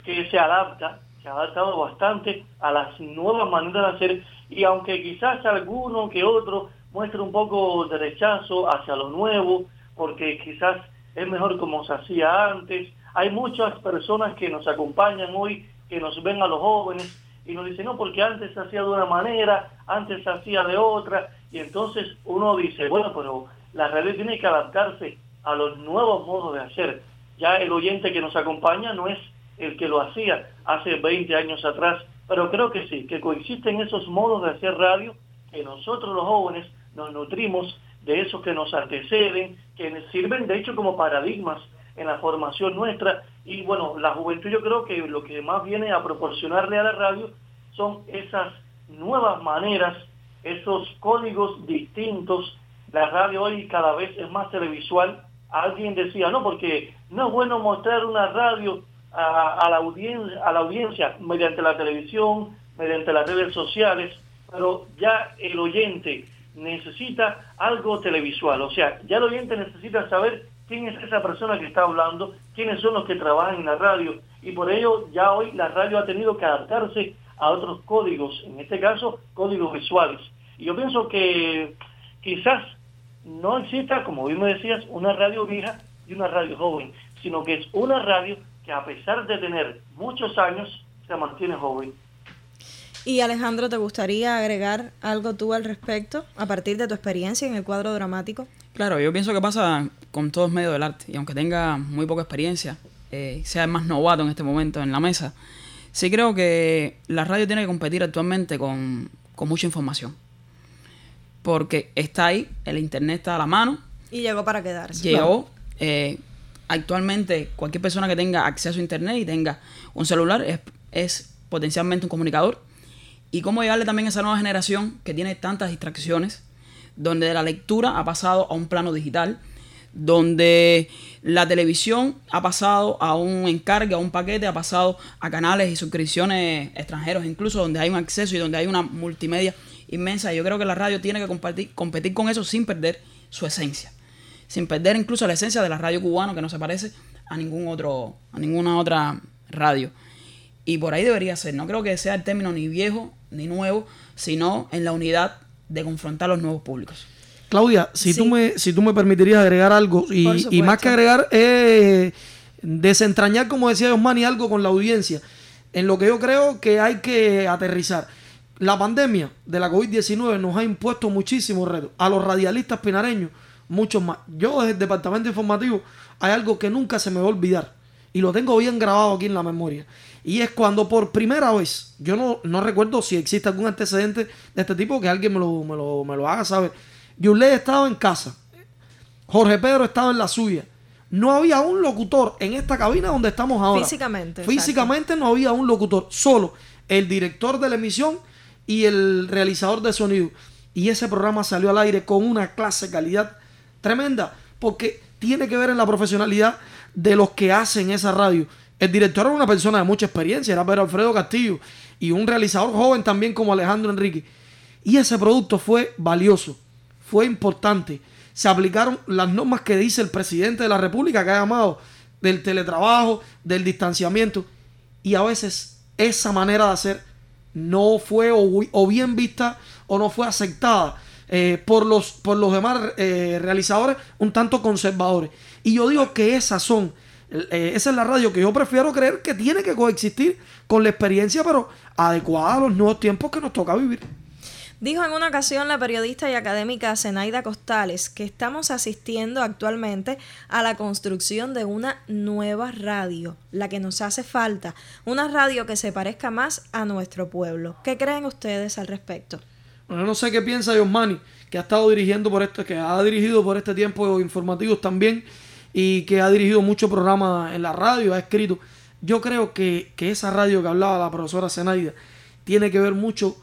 que se adapta, se ha adaptado bastante a las nuevas maneras de hacer y aunque quizás alguno que otro muestre un poco de rechazo hacia lo nuevo, porque quizás es mejor como se hacía antes, hay muchas personas que nos acompañan hoy, que nos ven a los jóvenes y nos dicen, no, porque antes se hacía de una manera, antes se hacía de otra, y entonces uno dice, bueno, pero la radio tiene que adaptarse a los nuevos modos de hacer. ya el oyente que nos acompaña no es el que lo hacía hace 20 años atrás, pero creo que sí, que coexisten esos modos de hacer radio, que nosotros los jóvenes nos nutrimos de esos que nos anteceden, que sirven de hecho como paradigmas en la formación nuestra. Y bueno, la juventud yo creo que lo que más viene a proporcionarle a la radio son esas nuevas maneras, esos códigos distintos. La radio hoy cada vez es más televisual. Alguien decía, no, porque no es bueno mostrar una radio a, la, audiencia, a la audiencia mediante la televisión, mediante las redes sociales, pero ya el oyente necesita algo televisual, o sea, ya el oyente necesita saber quién es esa persona que está hablando, quiénes son los que trabajan en la radio, y por ello ya hoy la radio ha tenido que adaptarse a otros códigos, en este caso códigos visuales. Y yo pienso que quizás no exista, como bien me decías, una radio vieja y una radio joven, sino que es una radio que a pesar de tener muchos años, se mantiene joven. Y Alejandro, ¿te gustaría agregar algo tú al respecto a partir de tu experiencia en el cuadro dramático? Claro, yo pienso que pasa con todos medios del arte y aunque tenga muy poca experiencia, eh, sea el más novato en este momento en la mesa, sí creo que la radio tiene que competir actualmente con, mucha información. Porque está ahí, el internet está a la mano. Y llegó para quedarse. Llegó. Eh, actualmente, cualquier persona que tenga acceso a internet y tenga un celular es, es potencialmente un comunicador y cómo llegarle también a esa nueva generación que tiene tantas distracciones, donde la lectura ha pasado a un plano digital, donde la televisión ha pasado a un encargue, a un paquete, ha pasado a canales y suscripciones extranjeros, incluso donde hay un acceso y donde hay una multimedia inmensa. Yo creo que la radio tiene que compartir, competir con eso sin perder su esencia, sin perder incluso la esencia de la radio cubana que no se parece a ningún otro, a ninguna otra radio. Y por ahí debería ser. No creo que sea el término ni viejo ni nuevo, sino en la unidad de confrontar los nuevos públicos. Claudia, si, tú, me, si tú me permitirías agregar algo, y, más que agregar, eh, desentrañar, como decía Osmani, algo con la audiencia, en lo que yo creo que hay que aterrizar. La pandemia de la COVID-19 nos ha impuesto muchísimos retos. A los radialistas pinareños, muchos más. Yo desde el departamento informativo hay algo que nunca se me va a olvidar. Y lo tengo bien grabado aquí en la memoria. Y es cuando por primera vez, yo no, no recuerdo si existe algún antecedente de este tipo, que alguien me lo, me lo, me lo haga saber. Yulé estaba en casa, Jorge Pedro estaba en la suya. No había un locutor en esta cabina donde estamos ahora. Físicamente. Físicamente no había un locutor, solo el director de la emisión y el realizador de sonido. Y ese programa salió al aire con una clase de calidad tremenda, porque tiene que ver en la profesionalidad de los que hacen esa radio. El director era una persona de mucha experiencia, era Pedro Alfredo Castillo, y un realizador joven también como Alejandro Enrique. Y ese producto fue valioso, fue importante. Se aplicaron las normas que dice el presidente de la República, que ha llamado del teletrabajo, del distanciamiento. Y a veces esa manera de hacer no fue o, bien vista o no fue aceptada eh, por, los, por los demás eh, realizadores un tanto conservadores. Y yo digo que esas son eh, esa es la radio que yo prefiero creer que tiene que coexistir con la experiencia, pero adecuada a los nuevos tiempos que nos toca vivir. Dijo en una ocasión la periodista y académica Zenaida Costales que estamos asistiendo actualmente a la construcción de una nueva radio, la que nos hace falta, una radio que se parezca más a nuestro pueblo. ¿Qué creen ustedes al respecto? Bueno, no sé qué piensa Yosmani, que ha estado dirigiendo por esto, que ha dirigido por este tiempo informativos también y que ha dirigido muchos programas en la radio, ha escrito. Yo creo que, esa radio que hablaba la profesora Zenaida tiene que ver mucho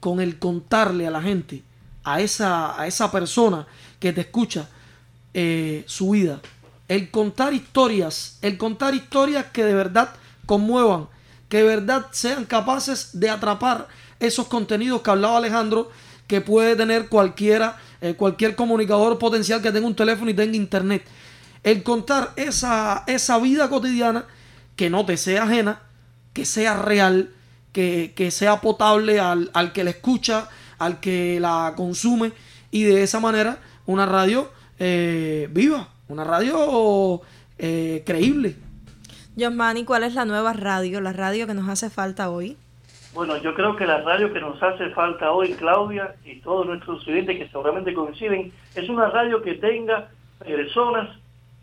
con el contarle a la gente, a esa, a esa persona que te escucha, eh, su vida. El contar historias, el contar historias que de verdad conmuevan, que de verdad sean capaces de atrapar esos contenidos que hablaba Alejandro, que puede tener cualquiera, eh, cualquier comunicador potencial que tenga un teléfono y tenga internet el contar esa, esa vida cotidiana que no te sea ajena, que sea real, que, sea potable al, que la escucha, al que la consume y de esa manera una radio eh, viva, una radio eh, creíble. Josmani, ¿cuál es la nueva radio, la radio que nos hace falta hoy? Bueno, yo creo que la radio que nos hace falta hoy, Claudia, y todos nuestros estudiantes que seguramente coinciden, es una radio que tenga personas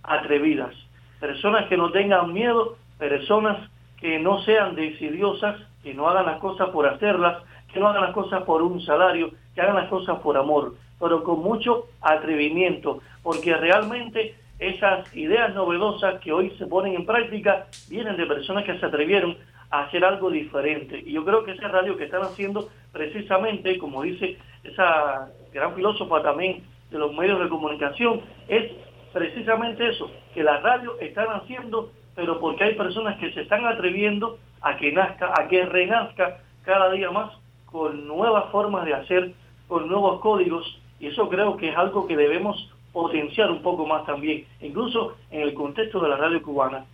atrevidas, personas que no tengan miedo, personas que no sean decidiosas, que no hagan las cosas por hacerlas, que no hagan las cosas por un salario, que hagan las cosas por amor, pero con mucho atrevimiento, porque realmente esas ideas novedosas que hoy se ponen en práctica vienen de personas que se atrevieron a hacer algo diferente. Y yo creo que esa radio que están haciendo precisamente, como dice esa gran filósofa también de los medios de comunicación, es precisamente eso, que la radio están haciendo, pero porque hay personas que se están atreviendo a que nazca, a que renazca cada día más con nuevas formas de hacer, con nuevos códigos, y eso creo que es algo que debemos potenciar un poco más también, incluso en el contexto de la radio cubana.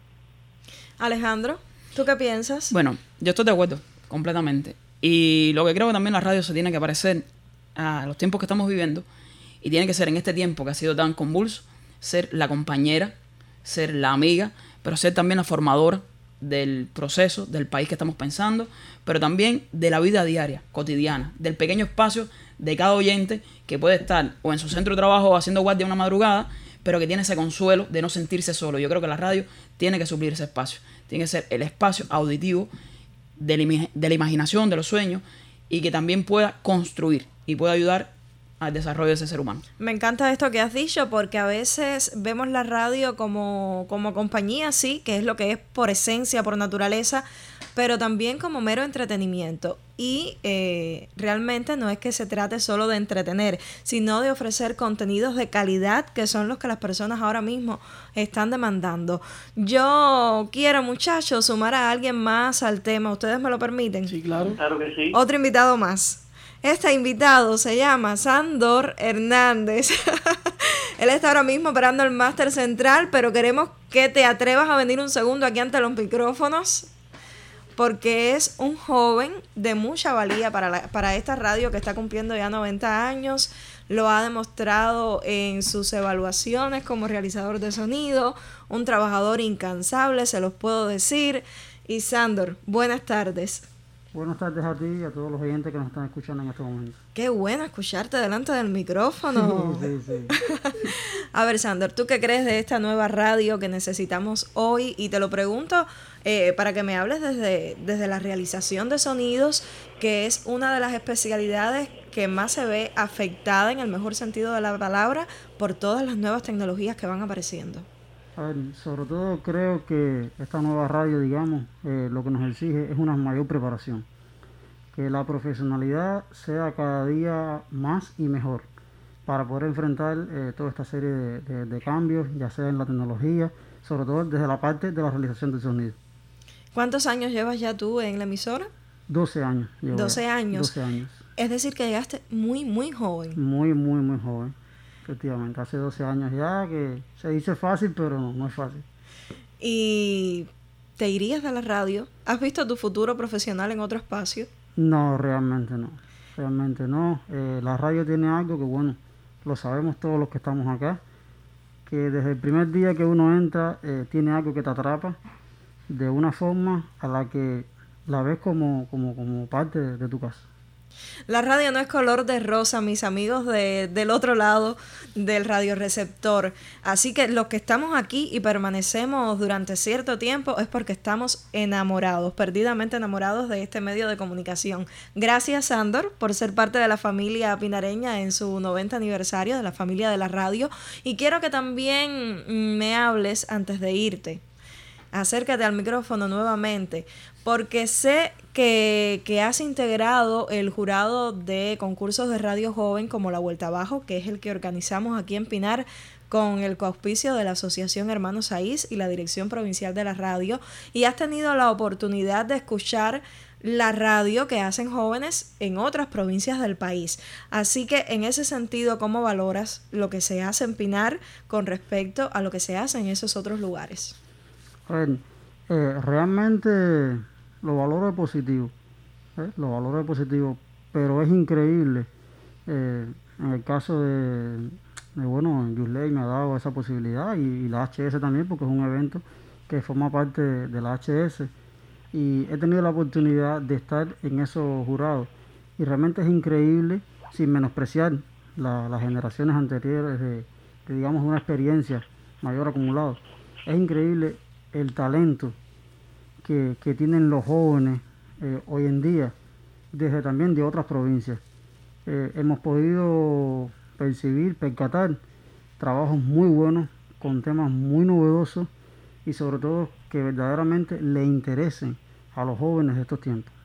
Alejandro, ¿tú qué piensas? Bueno, yo estoy de acuerdo, completamente. Y lo que creo que también la radio se tiene que parecer a los tiempos que estamos viviendo, y tiene que ser en este tiempo que ha sido tan convulso, ser la compañera, ser la amiga, pero ser también la formadora del proceso, del país que estamos pensando, pero también de la vida diaria, cotidiana, del pequeño espacio de cada oyente que puede estar o en su centro de trabajo haciendo guardia una madrugada, pero que tiene ese consuelo de no sentirse solo. Yo creo que la radio tiene que suplir ese espacio, tiene que ser el espacio auditivo de la, de la imaginación, de los sueños, y que también pueda construir y pueda ayudar al desarrollo de ese ser humano. Me encanta esto que has dicho porque a veces vemos la radio como, como compañía, sí, que es lo que es por esencia, por naturaleza, pero también como mero entretenimiento. Y eh, realmente no es que se trate solo de entretener, sino de ofrecer contenidos de calidad que son los que las personas ahora mismo están demandando. Yo quiero, muchachos, sumar a alguien más al tema. ¿Ustedes me lo permiten? Sí, claro. Claro que sí. Otro invitado más. Este invitado se llama Sandor Hernández. Él está ahora mismo operando el máster central, pero queremos que te atrevas a venir un segundo aquí ante los micrófonos, porque es un joven de mucha valía para, para esta radio que está cumpliendo ya 90 años. Lo ha demostrado en sus evaluaciones como realizador de sonido, un trabajador incansable, se los puedo decir. Y Sandor, buenas tardes. Buenas tardes a ti y a todos los oyentes que nos están escuchando en este momento. Qué bueno escucharte delante del micrófono. Sí, sí. a ver, Sander, ¿tú qué crees de esta nueva radio que necesitamos hoy? Y te lo pregunto eh, para que me hables desde, desde la realización de sonidos, que es una de las especialidades que más se ve afectada en el mejor sentido de la palabra por todas las nuevas tecnologías que van apareciendo. A ver, sobre todo creo que esta nueva radio, digamos, eh, lo que nos exige es una mayor preparación. Que la profesionalidad sea cada día más y mejor para poder enfrentar eh, toda esta serie de, de, cambios, ya sea en la tecnología, sobre todo desde la parte de la realización del sonido. ¿Cuántos años llevas ya tú en la emisora? 12 años. 12 años. 12 años. Es decir, que llegaste muy, muy joven. Muy, muy, muy joven. Efectivamente, hace 12 años ya que se dice fácil, pero no, es fácil. ¿Y te irías de la radio? ¿Has visto tu futuro profesional en otro espacio? No, realmente no. Realmente no. Eh, la radio tiene algo que, bueno, lo sabemos todos los que estamos acá, que desde el primer día que uno entra eh, tiene algo que te atrapa de una forma a la que la ves como, como, como parte de tu casa. La radio no es color de rosa, mis amigos de, del otro lado del radioreceptor. Así que los que estamos aquí y permanecemos durante cierto tiempo es porque estamos enamorados, perdidamente enamorados de este medio de comunicación. Gracias, Sandor, por ser parte de la familia pinareña en su 90 aniversario de la familia de la radio. Y quiero que también me hables antes de irte acércate al micrófono nuevamente, porque sé que, que, has integrado el jurado de concursos de radio joven como La Vuelta Abajo, que es el que organizamos aquí en Pinar con el coauspicio de la Asociación Hermanos Saiz y la Dirección Provincial de la Radio, y has tenido la oportunidad de escuchar la radio que hacen jóvenes en otras provincias del país. Así que en ese sentido, ¿cómo valoras lo que se hace en Pinar con respecto a lo que se hace en esos otros lugares? Bueno, eh, realmente lo valoro de positivo, ¿eh? lo valoro de positivo, pero es increíble. Eh, en el caso de, de bueno, Yusley me ha dado esa posibilidad y, la HS también, porque es un evento que forma parte de, la HS. Y he tenido la oportunidad de estar en esos jurados. Y realmente es increíble, sin menospreciar las generaciones anteriores de, digamos, una experiencia mayor acumulada es increíble el talento que, que tienen los jóvenes eh, hoy en día, desde también de otras provincias. Eh, hemos podido percibir, percatar trabajos muy buenos, con temas muy novedosos y sobre todo que verdaderamente le interesen a los jóvenes de estos tiempos.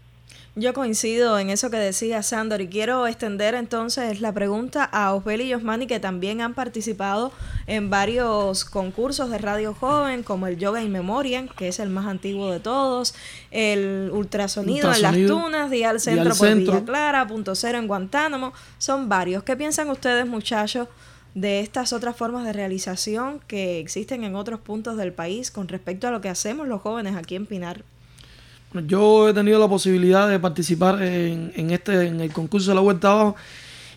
Yo coincido en eso que decía Sandor y quiero extender entonces la pregunta a Osbel y Yosmani que también han participado en varios concursos de radio joven como el Yoga in Memoriam, que es el más antiguo de todos, el Ultrasonido, en Las Tunas, Dial Centro por Villa Clara, Punto Cero en Guantánamo, son varios. ¿Qué piensan ustedes muchachos de estas otras formas de realización que existen en otros puntos del país con respecto a lo que hacemos los jóvenes aquí en Pinar? Yo he tenido la posibilidad de participar en, este, en el concurso de la Vuelta Abajo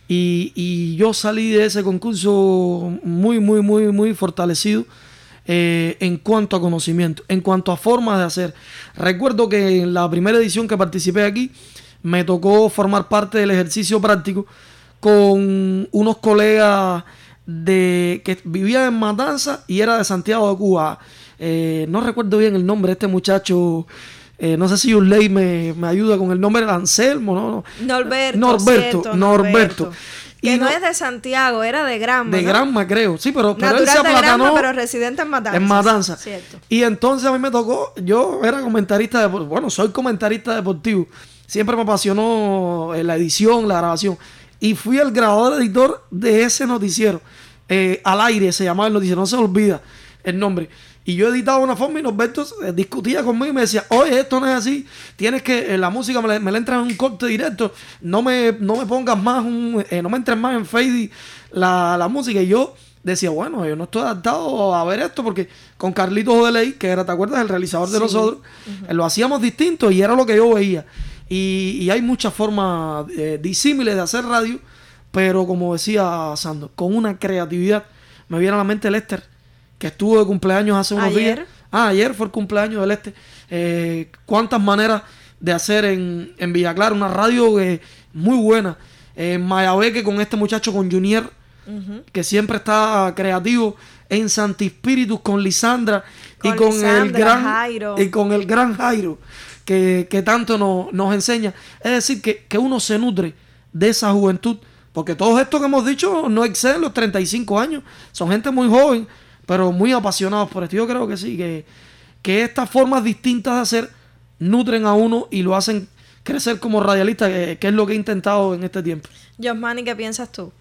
y, yo salí de ese concurso muy, muy, muy, muy fortalecido eh, en cuanto a conocimiento, en cuanto a formas de hacer. Recuerdo que en la primera edición que participé aquí me tocó formar parte del ejercicio práctico con unos colegas de que vivían en Matanza y era de Santiago de Cuba. Eh, no recuerdo bien el nombre de este muchacho. Eh, no sé si un ley me, ayuda con el nombre de Anselmo, ¿no? Norberto. Norberto, Norberto. Que no, es de Santiago, era de Granma. De Granma, creo. Sí, pero, pero él se de Granma, pero residente en Matanza. En Matanza. Y entonces a mí me tocó, yo era comentarista, deportivo, bueno, soy comentarista deportivo. Siempre me apasionó eh, la edición, la grabación. Y fui el grabador editor de ese noticiero. Eh, al aire se llamaba el noticiero, no se olvida el nombre. Y yo editaba una forma y Norberto eh, discutía conmigo y me decía, oye, esto no es así, tienes que, eh, la música me, la entra en un corte directo, no me, no me pongas más, un, eh, no me entres más en fade la, la música. Y yo decía, bueno, yo no estoy adaptado a ver esto porque con Carlitos Ley que era, ¿te acuerdas? El realizador de nosotros, lo hacíamos distinto y era lo que yo veía. Y, hay muchas formas disímiles de hacer radio, pero como decía Sando, con una creatividad. Me viene a la mente Lester que estuvo de cumpleaños hace unos días. Ah, ayer fue el cumpleaños del este. Eh, cuántas maneras de hacer en, en Villa Clara, una radio eh, muy buena. En Mayabeque con este muchacho, con Junior, que siempre está creativo. En Santi Espíritus con Lisandra y con el gran Jairo. y con el gran Jairo que, tanto nos enseña. Es decir, que, que uno se nutre de esa juventud. Porque todos estos que hemos dicho no exceden los 35 años. Son gente muy joven pero muy apasionados por esto. Yo creo que sí, que, que estas formas distintas de hacer nutren a uno y lo hacen crecer como radialista, que, es lo que he intentado en este tiempo. Josmani, ¿qué piensas tú?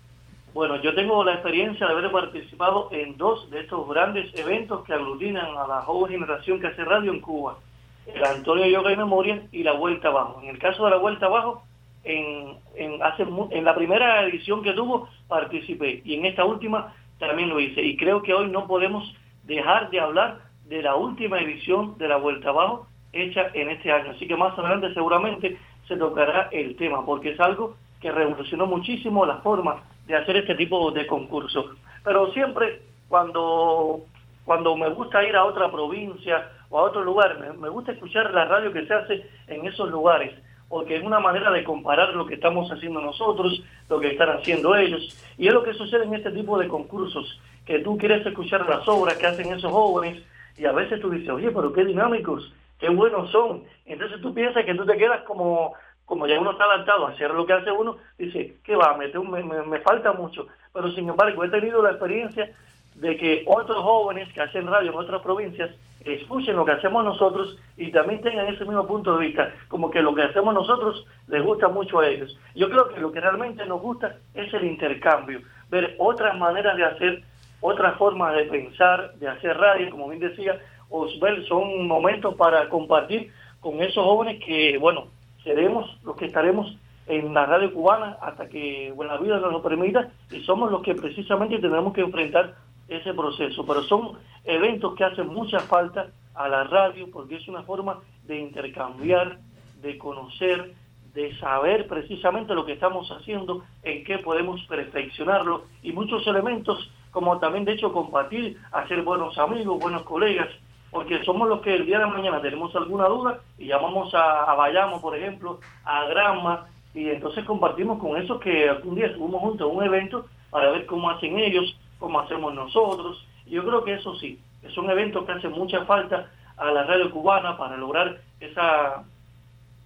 Bueno, yo tengo la experiencia de haber participado en dos de estos grandes eventos que aglutinan a la joven generación que hace radio en Cuba. El Antonio Yoga y Memoria y la Vuelta Abajo. En el caso de la Vuelta Abajo, en, en, hace, en la primera edición que tuvo participé y en esta última también lo hice. Y creo que hoy no podemos dejar de hablar de la última edición de la Vuelta Abajo hecha en este año. Así que más adelante seguramente se tocará el tema, porque es algo que revolucionó muchísimo la forma de hacer este tipo de concursos. Pero siempre cuando, cuando me gusta ir a otra provincia o a otro lugar, me, me gusta escuchar la radio que se hace en esos lugares porque es una manera de comparar lo que estamos haciendo nosotros, lo que están haciendo ellos, y es lo que sucede en este tipo de concursos, que tú quieres escuchar las obras que hacen esos jóvenes, y a veces tú dices, oye, pero qué dinámicos, qué buenos son, entonces tú piensas que tú te quedas como, como ya uno está adaptado a hacer lo que hace uno, dice, ¿qué va? Me, me, me falta mucho, pero sin embargo he tenido la experiencia de que otros jóvenes que hacen radio en otras provincias escuchen lo que hacemos nosotros y también tengan ese mismo punto de vista, como que lo que hacemos nosotros les gusta mucho a ellos. Yo creo que lo que realmente nos gusta es el intercambio, ver otras maneras de hacer, otras formas de pensar, de hacer radio, como bien decía Osbel, son momentos para compartir con esos jóvenes que, bueno, seremos los que estaremos en la radio cubana hasta que la vida nos lo permita y somos los que precisamente tenemos que enfrentar ese proceso, pero son eventos que hacen mucha falta a la radio porque es una forma de intercambiar, de conocer, de saber precisamente lo que estamos haciendo, en qué podemos perfeccionarlo y muchos elementos como también de hecho compartir, hacer buenos amigos, buenos colegas, porque somos los que el día de mañana tenemos alguna duda y llamamos a, a por ejemplo, a Granma, y entonces compartimos con esos que algún día estuvimos juntos a un evento para ver cómo hacen ellos, como hacemos nosotros. Yo creo que eso sí, son eventos que hacen mucha falta a la radio cubana para lograr esa,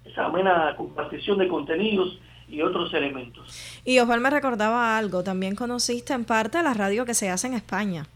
esa amena compartición de contenidos y otros elementos. Y Osvaldo me recordaba algo, también conociste en parte la radio que se hace en España.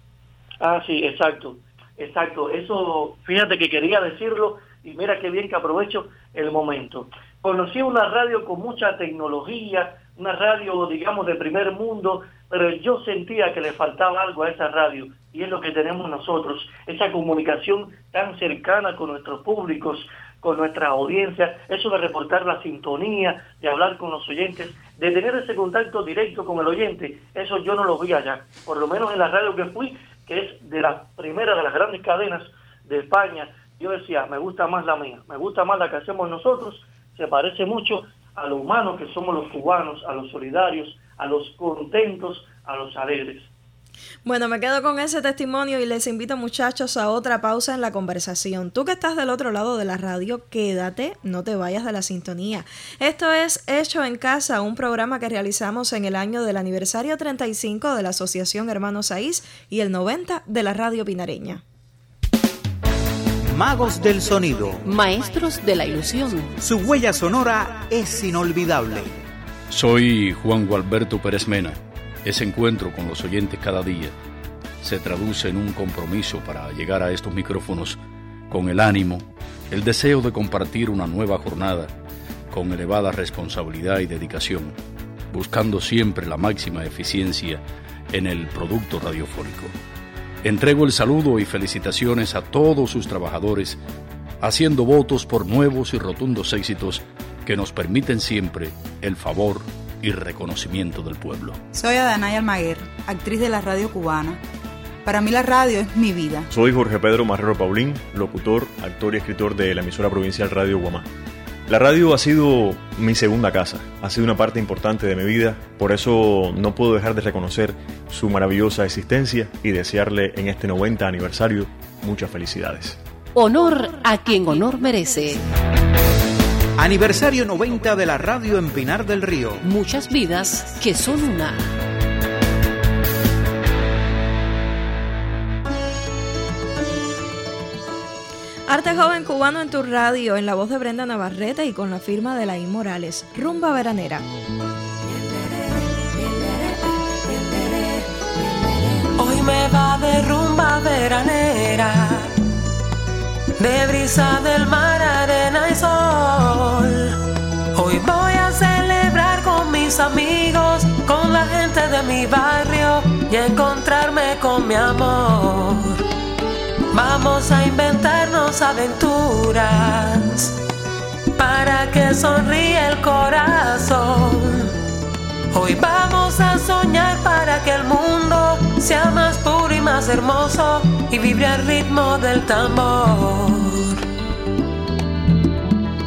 Ah, sí, exacto, exacto. Eso, fíjate que quería decirlo y mira qué bien que aprovecho el momento. Conocí una radio con mucha tecnología, una radio, digamos, de primer mundo, pero yo sentía que le faltaba algo a esa radio y es lo que tenemos nosotros, esa comunicación tan cercana con nuestros públicos, con nuestra audiencia, eso de reportar la sintonía, de hablar con los oyentes, de tener ese contacto directo con el oyente, eso yo no lo vi allá, por lo menos en la radio que fui, que es de la primera de las grandes cadenas de España, yo decía, me gusta más la mía, me gusta más la que hacemos nosotros, se parece mucho a lo humanos que somos los cubanos, a los solidarios, a los contentos, a los alegres. Bueno, me quedo con ese testimonio y les invito muchachos a otra pausa en la conversación. Tú que estás del otro lado de la radio, quédate, no te vayas de la sintonía. Esto es Hecho en Casa, un programa que realizamos en el año del aniversario 35 de la Asociación Hermanos Aís y el 90 de la Radio Pinareña. Magos del sonido. Maestros de la ilusión. Su huella sonora es inolvidable. Soy Juan Gualberto Pérez Mena. Ese encuentro con los oyentes cada día se traduce en un compromiso para llegar a estos micrófonos con el ánimo, el deseo de compartir una nueva jornada con elevada responsabilidad y dedicación, buscando siempre la máxima eficiencia en el producto radiofónico. Entrego el saludo y felicitaciones a todos sus trabajadores, haciendo votos por nuevos y rotundos éxitos que nos permiten siempre el favor y reconocimiento del pueblo. Soy Adanay Almaguer, actriz de la radio cubana. Para mí la radio es mi vida. Soy Jorge Pedro Marrero Paulín, locutor, actor y escritor de la emisora provincial Radio Guamá. La radio ha sido mi segunda casa, ha sido una parte importante de mi vida, por eso no puedo dejar de reconocer su maravillosa existencia y desearle en este 90 aniversario muchas felicidades. Honor a quien honor merece. Aniversario 90 de la radio en Pinar del Río. Muchas vidas que son una. Arte joven cubano en tu radio, en la voz de Brenda Navarrete y con la firma de Laín Morales. Rumba veranera. Hoy me va de rumba veranera, de brisa del mar, arena y sol. Hoy voy a celebrar con mis amigos, con la gente de mi barrio y encontrarme con mi amor. Vamos a inventarnos aventuras para que sonríe el corazón. Hoy vamos a soñar para que el mundo sea más puro y más hermoso y vibre al ritmo del tambor.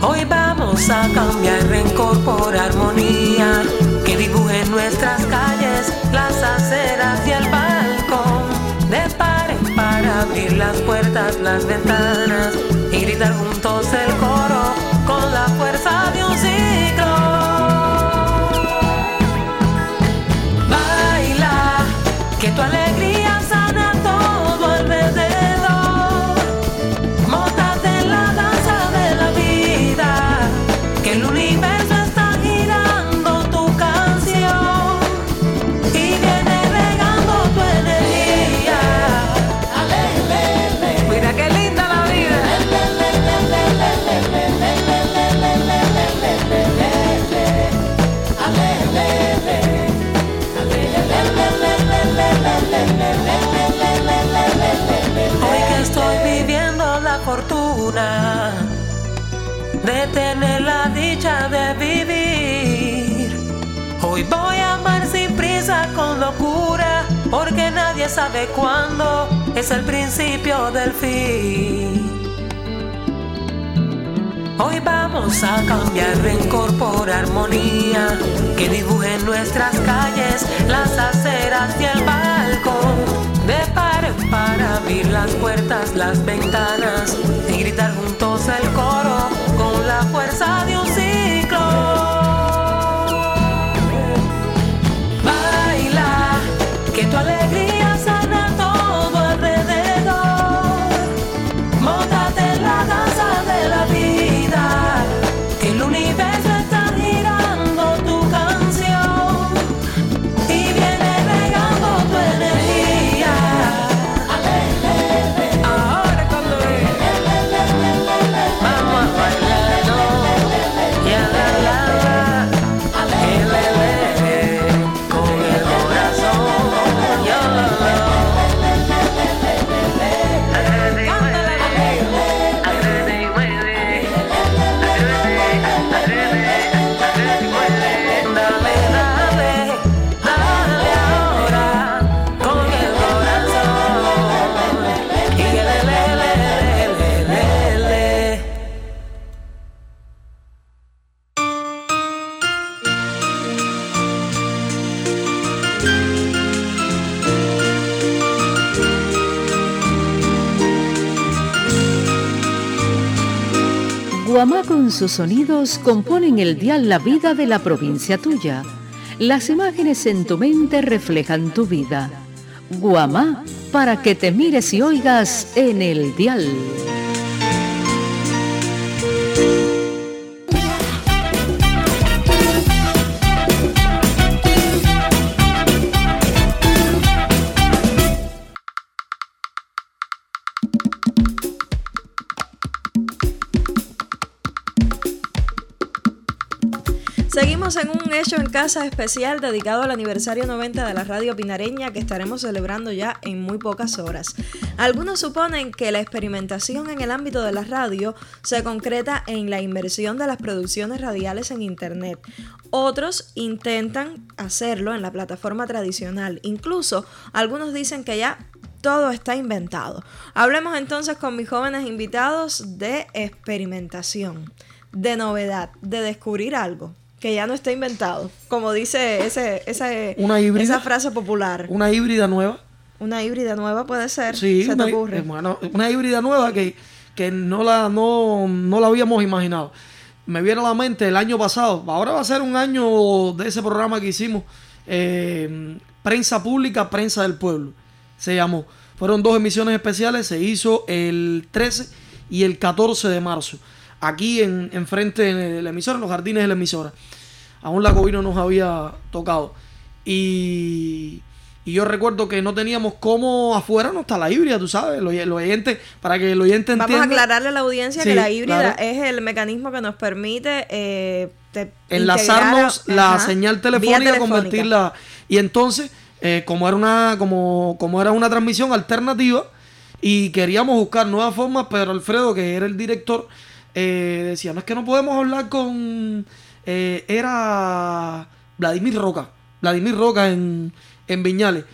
Hoy vamos a cambiar rencor armonía que dibuje nuestras calles las aceras y el balcón. De par en par abrir las puertas, las ventanas y gritar juntos el coro tener la dicha de vivir. Hoy voy a amar sin prisa, con locura, porque nadie sabe cuándo es el principio del fin. Hoy vamos a cambiar rencor por armonía, que dibuje en nuestras calles las aceras y el balcón. De par en par abrir las puertas, las ventanas y gritar juntos el coro la fuerza de un ciclo. Guamá con sus sonidos componen el dial La Vida de la provincia tuya. Las imágenes en tu mente reflejan tu vida. Guamá, para que te mires y oigas en el dial. En un hecho en casa especial dedicado al aniversario 90 de la radio pinareña que estaremos celebrando ya en muy pocas horas. Algunos suponen que la experimentación en el ámbito de la radio se concreta en la inversión de las producciones radiales en Internet. Otros intentan hacerlo en la plataforma tradicional. Incluso algunos dicen que ya todo está inventado. Hablemos entonces con mis jóvenes invitados de experimentación, de novedad, de descubrir algo que ya no está inventado. Como dice ese, ese, Una híbrida. esa frase popular. Una híbrida nueva. Una híbrida nueva puede ser. Sí, ¿Se una, te ocurre? eh, bueno, una híbrida nueva que, que no, la, no, no la habíamos imaginado. Me viene a la mente el año pasado. Ahora va a ser un año de ese programa que hicimos. eh, prensa pública, prensa del pueblo. Se llamó. Fueron dos emisiones especiales. Se hizo el 13 y el 14 de marzo. Aquí en, en frente de la emisora, en los jardines de la emisora. Aún la COVID no nos había tocado. Y, y yo recuerdo que no teníamos cómo afuera no está la híbrida, tú sabes. Los, los oyentes, para que el oyente Vamos entienda. a aclararle a la audiencia Sí, que la híbrida claro. es el mecanismo que nos permite eh, enlazarnos la ajá, señal telefónica, telefónica. convertirla. Y entonces, eh, como era una, como, como era una transmisión alternativa, y queríamos buscar nuevas formas, pero Alfredo, que era el director, eh, decía, no es que no podemos hablar con eh, era Vladimir Roca, Vladimir Roca en, en Viñales.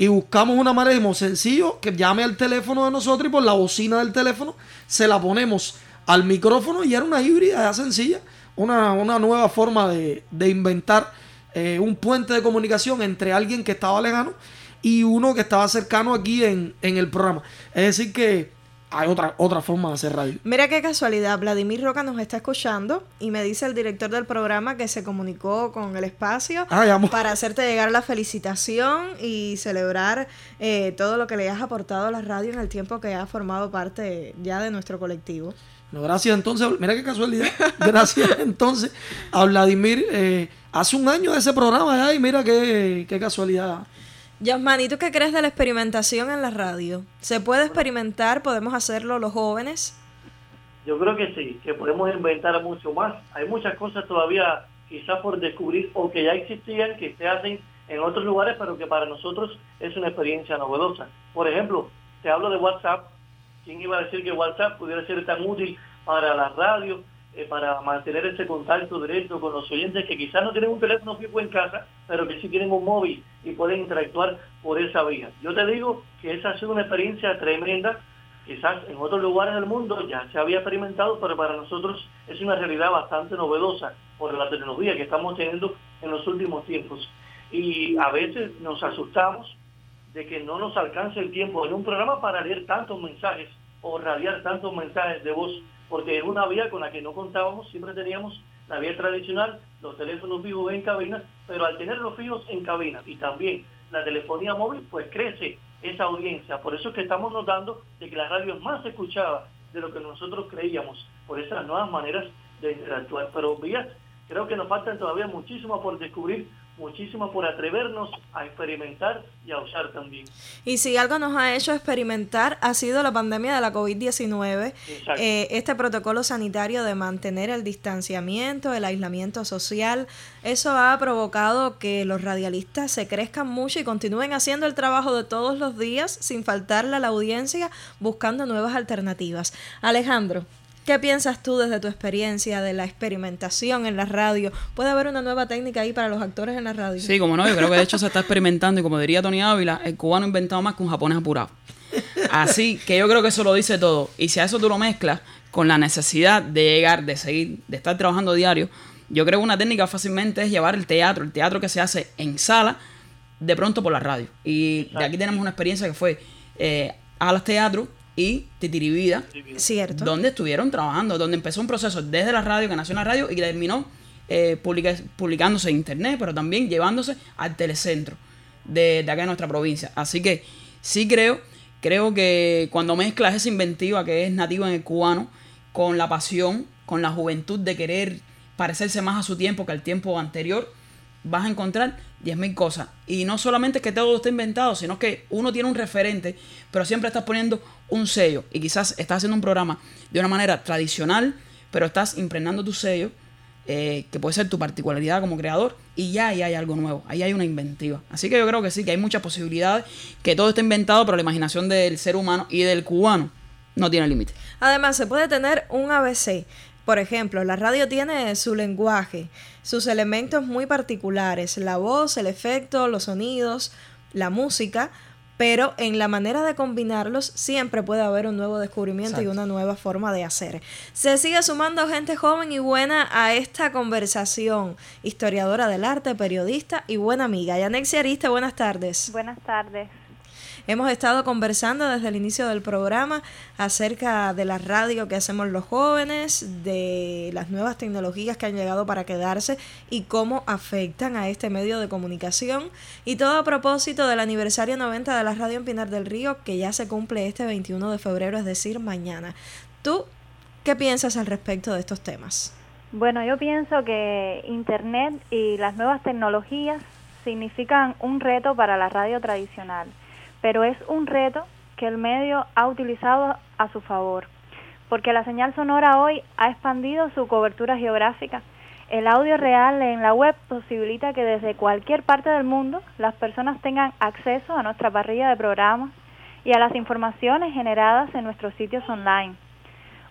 Y buscamos una dijimos, sencillo que llame al teléfono de nosotros y por la bocina del teléfono se la ponemos al micrófono y era una híbrida sencilla, una, una nueva forma de, de inventar eh, un puente de comunicación entre alguien que estaba lejano y uno que estaba cercano aquí en, en el programa. Es decir que hay otra, otra forma de hacer radio. Mira qué casualidad, Vladimir Roca nos está escuchando y me dice el director del programa que se comunicó con el espacio para hacerte llegar la felicitación y celebrar eh, todo lo que le has aportado a la radio en el tiempo que ha formado parte ya de nuestro colectivo. No, gracias entonces, mira qué casualidad. Gracias entonces a Vladimir. eh, hace un año de ese programa ya y mira qué, qué casualidad. Yasmani, ¿tú qué crees de la experimentación en la radio? ¿Se puede experimentar? ¿Podemos hacerlo los jóvenes? Yo creo que sí, que podemos inventar mucho más. Hay muchas cosas todavía quizás por descubrir o que ya existían, que se hacen en otros lugares, pero que para nosotros es una experiencia novedosa. Por ejemplo, te hablo de WhatsApp. ¿Quién iba a decir que WhatsApp pudiera ser tan útil para la radio, eh, para mantener ese contacto directo con los oyentes que quizás no tienen un teléfono fijo en casa, pero que sí tienen un móvil y pueden interactuar por esa vía? Yo te digo que esa ha sido una experiencia tremenda quizás en otros lugares del mundo ya se había experimentado, pero para nosotros es una realidad bastante novedosa por la tecnología que estamos teniendo en los últimos tiempos. Y a veces nos asustamos de que no nos alcance el tiempo en un programa para leer tantos mensajes o radiar tantos mensajes de voz, porque es una vía con la que no contábamos, siempre teníamos la vía tradicional, los teléfonos fijos en cabina, pero al tener los fijos en cabina y también la telefonía móvil, pues crece esa audiencia. Por eso es que estamos notando de que la radio es más escuchada de lo que nosotros creíamos, por esas nuevas maneras de interactuar. Pero vías, creo que nos faltan todavía muchísimo por descubrir, muchísimo por atrevernos a experimentar y a usar también. Y si algo nos ha hecho experimentar ha sido la pandemia de la COVID-19, Exacto. eh, este protocolo sanitario de mantener el distanciamiento, el aislamiento social, eso ha provocado que los radialistas se crezcan mucho y continúen haciendo el trabajo de todos los días sin faltarle a la audiencia buscando nuevas alternativas. Alejandro. ¿Qué piensas tú desde tu experiencia de la experimentación en la radio? ¿Puede haber una nueva técnica ahí para los actores en la radio? Sí, como no, yo creo que de hecho se está experimentando y como diría Tony Ávila, el cubano ha inventado más que un japonés apurado. Así que yo creo que eso lo dice todo. Y si a eso tú lo mezclas con la necesidad de llegar, de seguir, de estar trabajando diario, yo creo que una técnica fácilmente es llevar el teatro, el teatro que se hace en sala, de pronto por la radio. Y de aquí tenemos una experiencia que fue eh, a los teatros y Titiribida, Cierto. donde estuvieron trabajando, donde empezó un proceso desde la radio, que nació en la radio y que terminó eh, publica- publicándose en internet, pero también llevándose al telecentro de, de acá de nuestra provincia. Así que sí creo, creo que cuando mezclas esa inventiva que es nativa en el cubano, con la pasión, con la juventud de querer parecerse más a su tiempo que al tiempo anterior, vas a encontrar 10.000 cosas. Y no solamente es que todo está inventado, sino que uno tiene un referente, pero siempre estás poniendo un sello. Y quizás estás haciendo un programa de una manera tradicional, pero estás impregnando tu sello, eh, que puede ser tu particularidad como creador, y ya ahí hay algo nuevo, ahí hay una inventiva. Así que yo creo que sí, que hay muchas posibilidades, que todo está inventado, pero la imaginación del ser humano y del cubano no tiene límite. Además, se puede tener un ABC. Por ejemplo, la radio tiene su lenguaje, sus elementos muy particulares, la voz, el efecto, los sonidos, la música, pero en la manera de combinarlos siempre puede haber un nuevo descubrimiento y una nueva forma de hacer. Se sigue sumando gente joven y buena a esta conversación. Historiadora del arte, periodista y buena amiga. Yanexia Ariste, buenas tardes. Buenas tardes. Hemos estado conversando desde el inicio del programa acerca de la radio que hacemos los jóvenes, de las nuevas tecnologías que han llegado para quedarse y cómo afectan a este medio de comunicación. Y todo a propósito del aniversario 90 de la radio en Pinar del Río, que ya se cumple este 21 de febrero, es decir, mañana. ¿Tú qué piensas al respecto de estos temas? Bueno, yo pienso que Internet y las nuevas tecnologías significan un reto para la radio tradicional, pero es un reto que el medio ha utilizado a su favor, porque la señal sonora hoy ha expandido su cobertura geográfica. El audio real en la web posibilita que desde cualquier parte del mundo las personas tengan acceso a nuestra parrilla de programas y a las informaciones generadas en nuestros sitios online.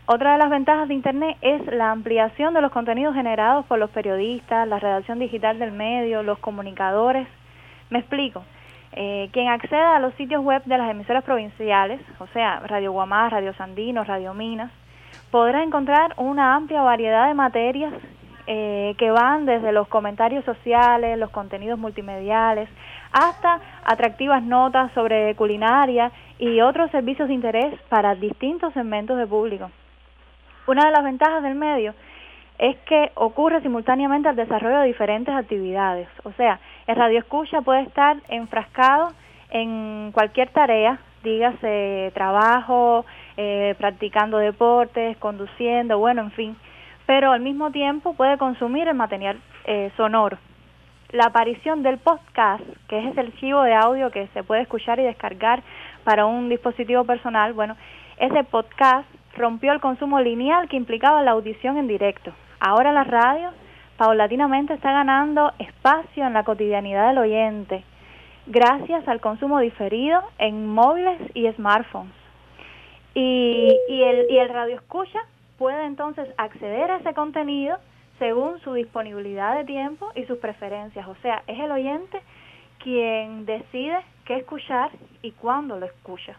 Otra de las ventajas de Internet es la ampliación de los contenidos generados por los periodistas, la redacción digital del medio, los comunicadores. Me explico. Eh, quien acceda a los sitios web de las emisoras provinciales, o sea, Radio Guamá, Radio Sandino, Radio Minas, podrá encontrar una amplia variedad de materias eh, que van desde los comentarios sociales, los contenidos multimediales, hasta atractivas notas sobre culinaria y otros servicios de interés para distintos segmentos de público. Una de las ventajas del medio es que ocurre simultáneamente el desarrollo de diferentes actividades. O sea, el radio escucha puede estar enfrascado en cualquier tarea, dígase trabajo, eh, practicando deportes, conduciendo, bueno, en fin, pero al mismo tiempo puede consumir el material eh, sonoro. La aparición del podcast, que es ese archivo de audio que se puede escuchar y descargar para un dispositivo personal, bueno, ese podcast rompió el consumo lineal que implicaba la audición en directo. Ahora la radio paulatinamente está ganando espacio en la cotidianidad del oyente, gracias al consumo diferido en móviles y smartphones. Y, y, el, y el radio escucha puede entonces acceder a ese contenido según su disponibilidad de tiempo y sus preferencias. O sea, es el oyente quien decide qué escuchar y cuándo lo escucha.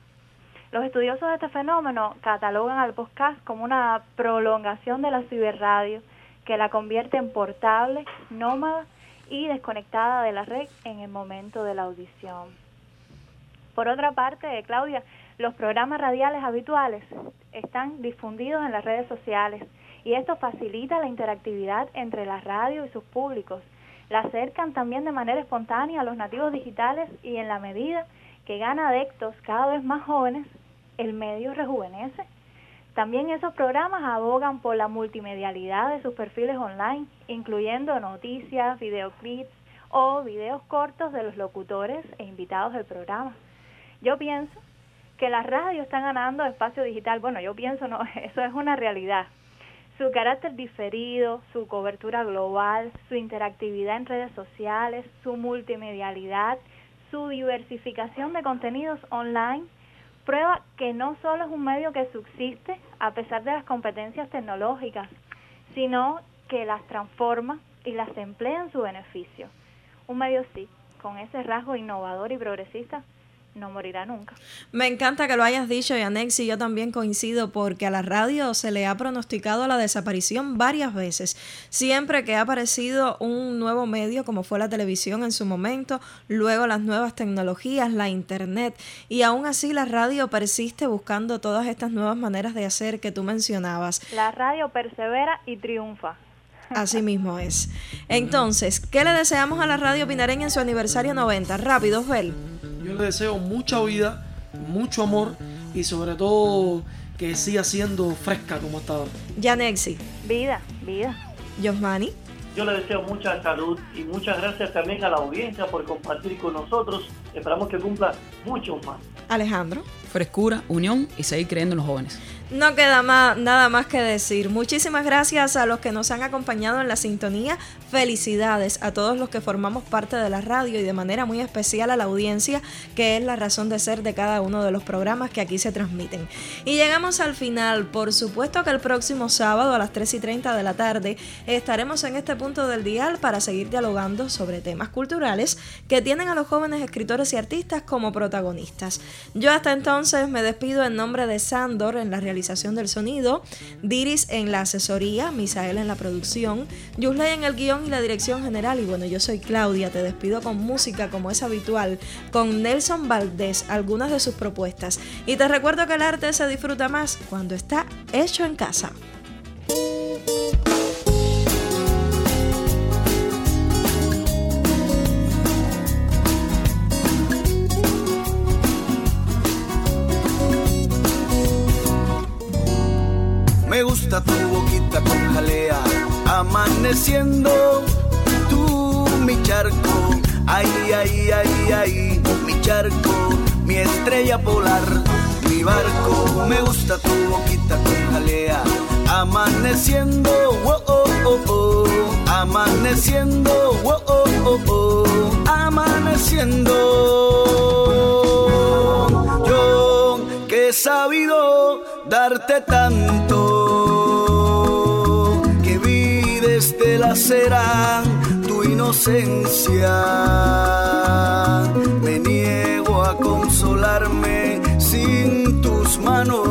Los estudiosos de este fenómeno catalogan al podcast como una prolongación de la ciberradio que la convierte en portable, nómada y desconectada de la red en el momento de la audición. Por otra parte, Claudia, los programas radiales habituales están difundidos en las redes sociales y esto facilita la interactividad entre la radio y sus públicos. La acercan también de manera espontánea a los nativos digitales y en la medida que gana adeptos cada vez más jóvenes, el medio rejuvenece. También esos programas abogan por la multimedialidad de sus perfiles online, incluyendo noticias, videoclips o videos cortos de los locutores e invitados del programa. Yo pienso que las radios están ganando espacio digital. Bueno, yo pienso, no, eso es una realidad. Su carácter diferido, su cobertura global, su interactividad en redes sociales, su multimedialidad, su diversificación de contenidos online, prueba que no solo es un medio que subsiste a pesar de las competencias tecnológicas, sino que las transforma y las emplea en su beneficio. Un medio sí, con ese rasgo innovador y progresista, no morirá nunca. Me encanta que lo hayas dicho, Yanex, y yo también coincido porque a la radio se le ha pronosticado la desaparición varias veces. Siempre que ha aparecido un nuevo medio, como fue la televisión en su momento, luego las nuevas tecnologías, la internet, y aún así la radio persiste buscando todas estas nuevas maneras de hacer que tú mencionabas. La radio persevera y triunfa. Así mismo es. Entonces, ¿qué le deseamos a la radio pinareña en su aniversario 90? Rápido, Bel. Yo le deseo mucha vida, mucho amor y sobre todo que siga siendo fresca como hasta ahora. Yanexi. Vida, vida. Yosmani. Yo le deseo mucha salud y muchas gracias también a la audiencia por compartir con nosotros. Esperamos que cumpla muchos más. Alejandro. Frescura, unión y seguir creyendo en los jóvenes. No queda más, nada más que decir. Muchísimas gracias a los que nos han acompañado en la sintonía. Felicidades a todos los que formamos parte de la radio y de manera muy especial a la audiencia, que es la razón de ser de cada uno de los programas que aquí se transmiten. Y llegamos al final. Por supuesto que el próximo sábado a las 3 y 30 de la tarde estaremos en este punto del dial para seguir dialogando sobre temas culturales que tienen a los jóvenes escritores y artistas como protagonistas. Yo hasta entonces me despido en nombre de Sandor en la realización del sonido, Diris en la asesoría, Misael en la producción, Yusley en el guion y la dirección general. Y bueno, yo soy Claudia, te despido con música como es habitual, con Nelson Valdés, algunas de sus propuestas. Y te recuerdo que el arte se disfruta más cuando está hecho en casa. Amaneciendo tú mi charco, ay, ay, ay, ay, mi charco, mi estrella polar, mi barco. Me gusta tu boquita con jalea, amaneciendo, oh, oh, oh, oh, amaneciendo, oh, oh, oh, oh, amaneciendo. Yo que he sabido darte tanto cera tu inocencia. Me niego a consolarme sin tus manos,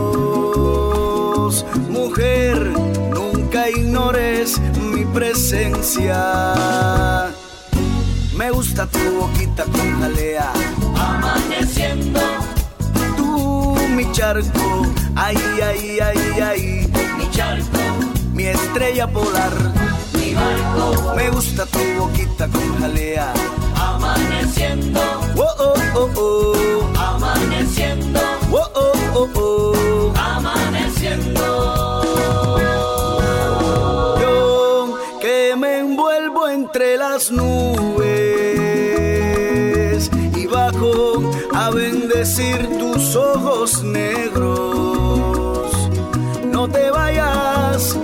mujer. Nunca ignores mi presencia. Me gusta tu boquita con jalea, amaneciendo mi charco, ay, ay, ay, ay, mi charco, mi estrella polar, me gusta tu boquita con jalea, amaneciendo, oh, oh, oh, oh, amaneciendo, oh, oh, oh, oh, amaneciendo. Yo que me envuelvo entre las nubes y bajo a bendecir tus ojos negros. No te vayas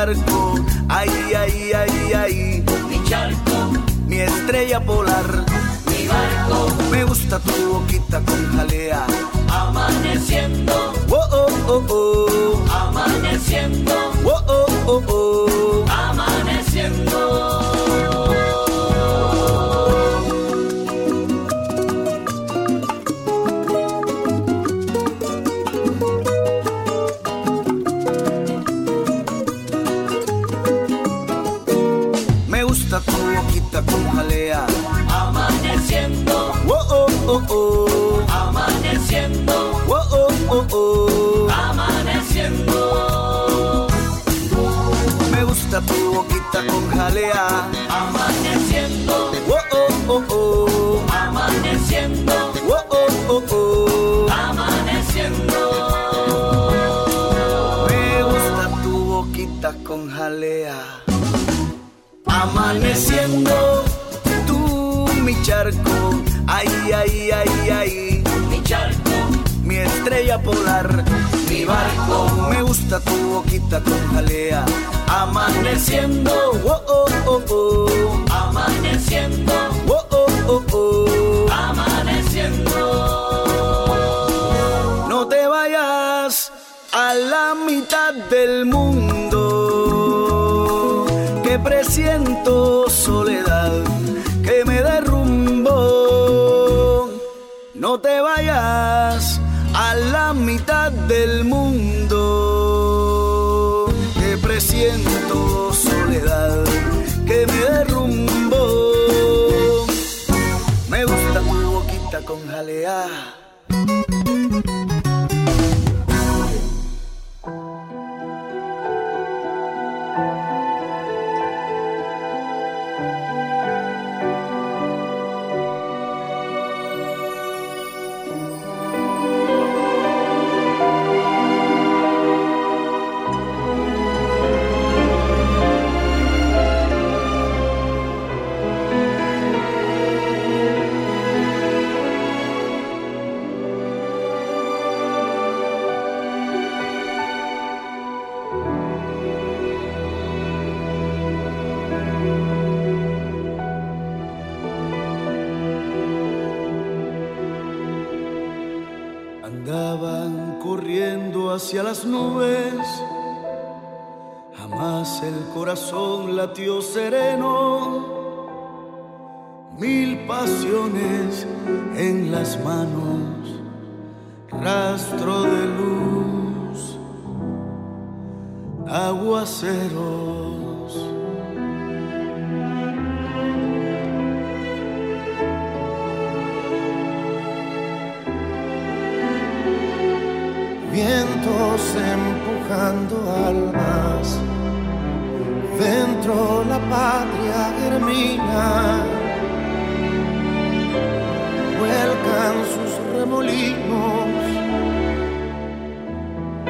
charco, ay, ay, ay, ay, mi charco, mi estrella polar me gusta tu boquita con jalea. Amaneciendo. Oh, oh, oh, oh. Amaneciendo. Oh, oh, oh, oh. Amaneciendo, oh oh oh oh, amaneciendo, oh oh oh oh, amaneciendo. Me gusta tu boquita con jalea, amaneciendo. Mi charco, estrella polar. Mi barco, me gusta tu boquita con jalea. Amaneciendo, oh oh oh oh. Amaneciendo, oh oh oh oh. Amaneciendo. No te vayas a la mitad del mundo. Que presiento del mundo, que presiento soledad que me derrumbo. Me gusta tu boquita con jalea. Las nubes, jamás el corazón latió sereno. Mil pasiones en las manos, rastro de luz, aguaceros. Empujando almas. Dentro la patria germina, vuelcan sus remolinos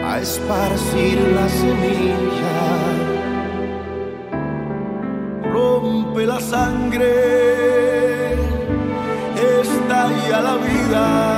a esparcir la semilla. Rompe la sangre, estalla la vida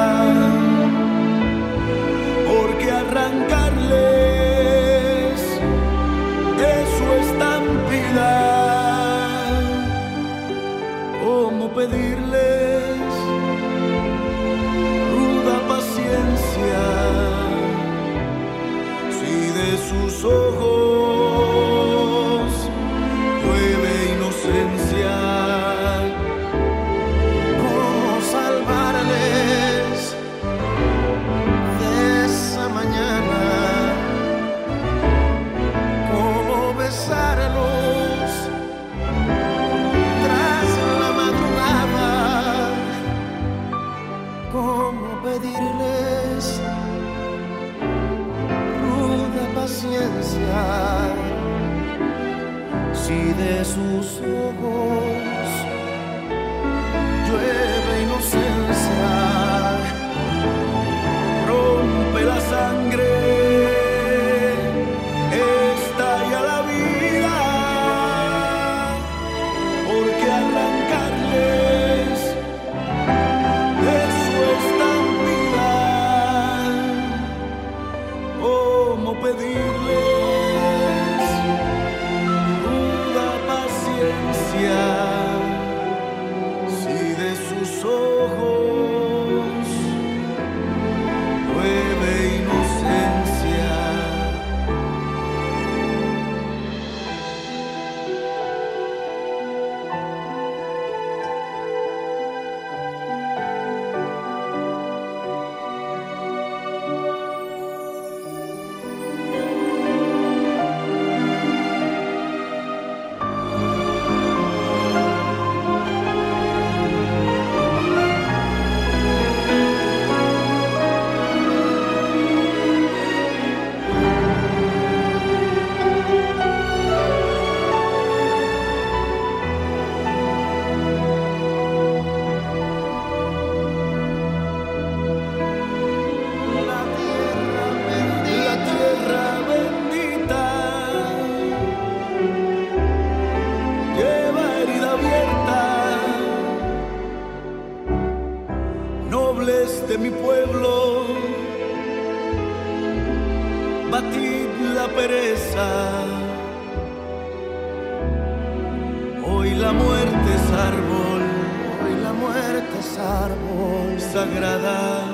sagrada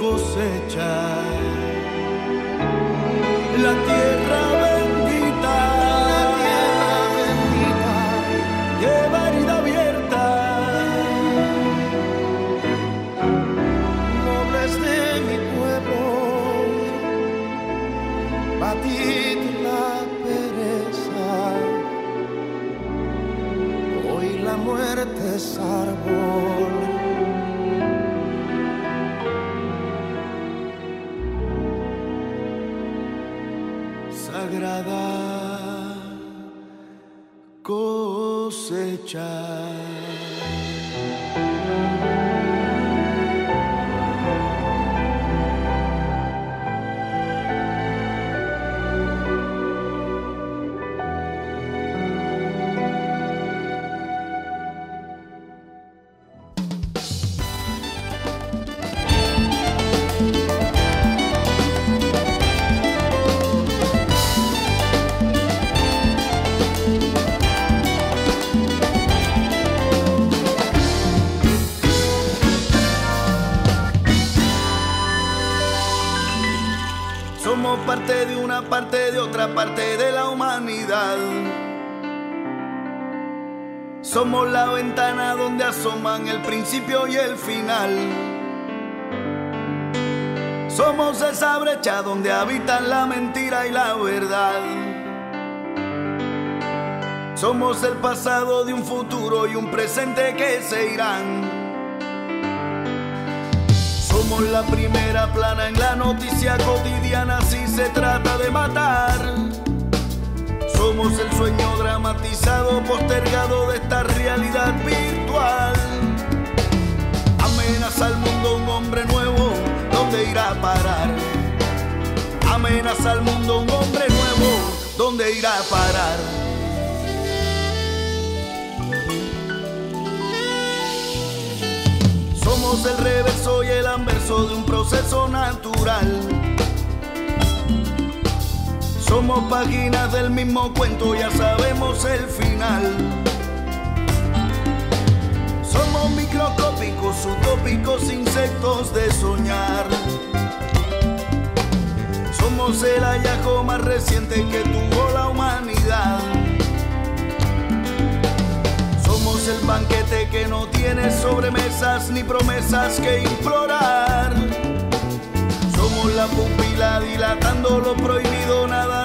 cosecha. La tierra cosecha. Parte de otra parte de la humanidad. Somos la ventana donde asoman el principio y el final. Somos esa brecha donde habitan la mentira y la verdad. Somos el pasado de un futuro y un presente que se irán. Somos la primera plana en la noticia cotidiana si se trata de matar. Somos el sueño dramatizado, postergado de esta realidad virtual. Amenaza al mundo un hombre nuevo, ¿dónde irá a parar? Amenaza al mundo un hombre nuevo, ¿dónde irá a parar? Somos el reverso y el anverso de un proceso natural. Somos páginas del mismo cuento, ya sabemos el final. Somos microscópicos, utópicos insectos de soñar. Somos el hallazgo más reciente que tuvo la humanidad. Somos el banquete que no tiene sobremesas ni promesas que implorar. Somos la pupila dilatando lo prohibido, nada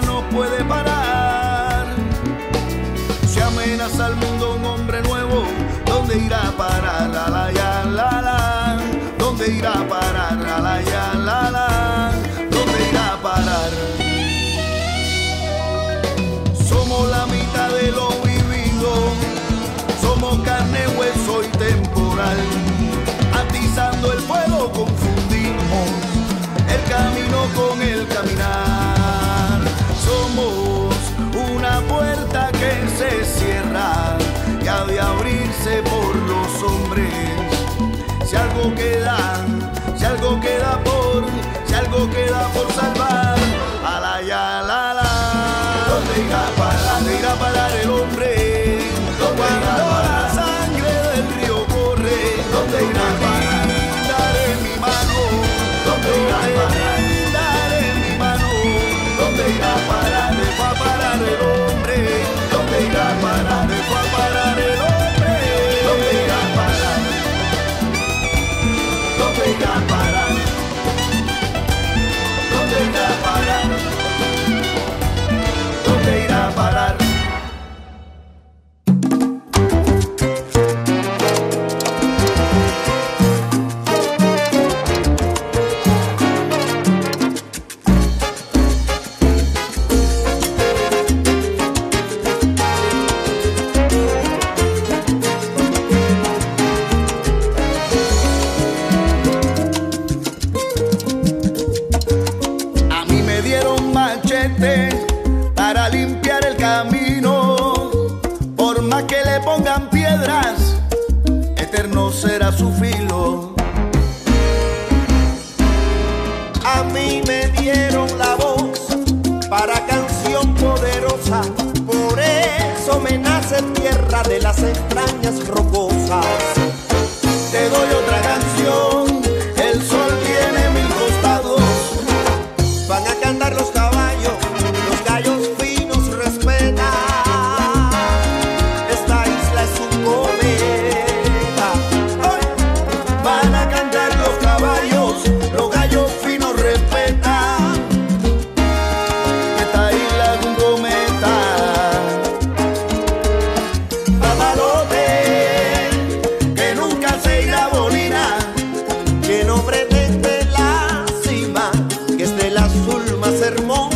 con el caminar. Somos una puerta que se cierra y ha de abrirse por los hombres. Si algo queda, si algo queda por, si algo queda por hermoso.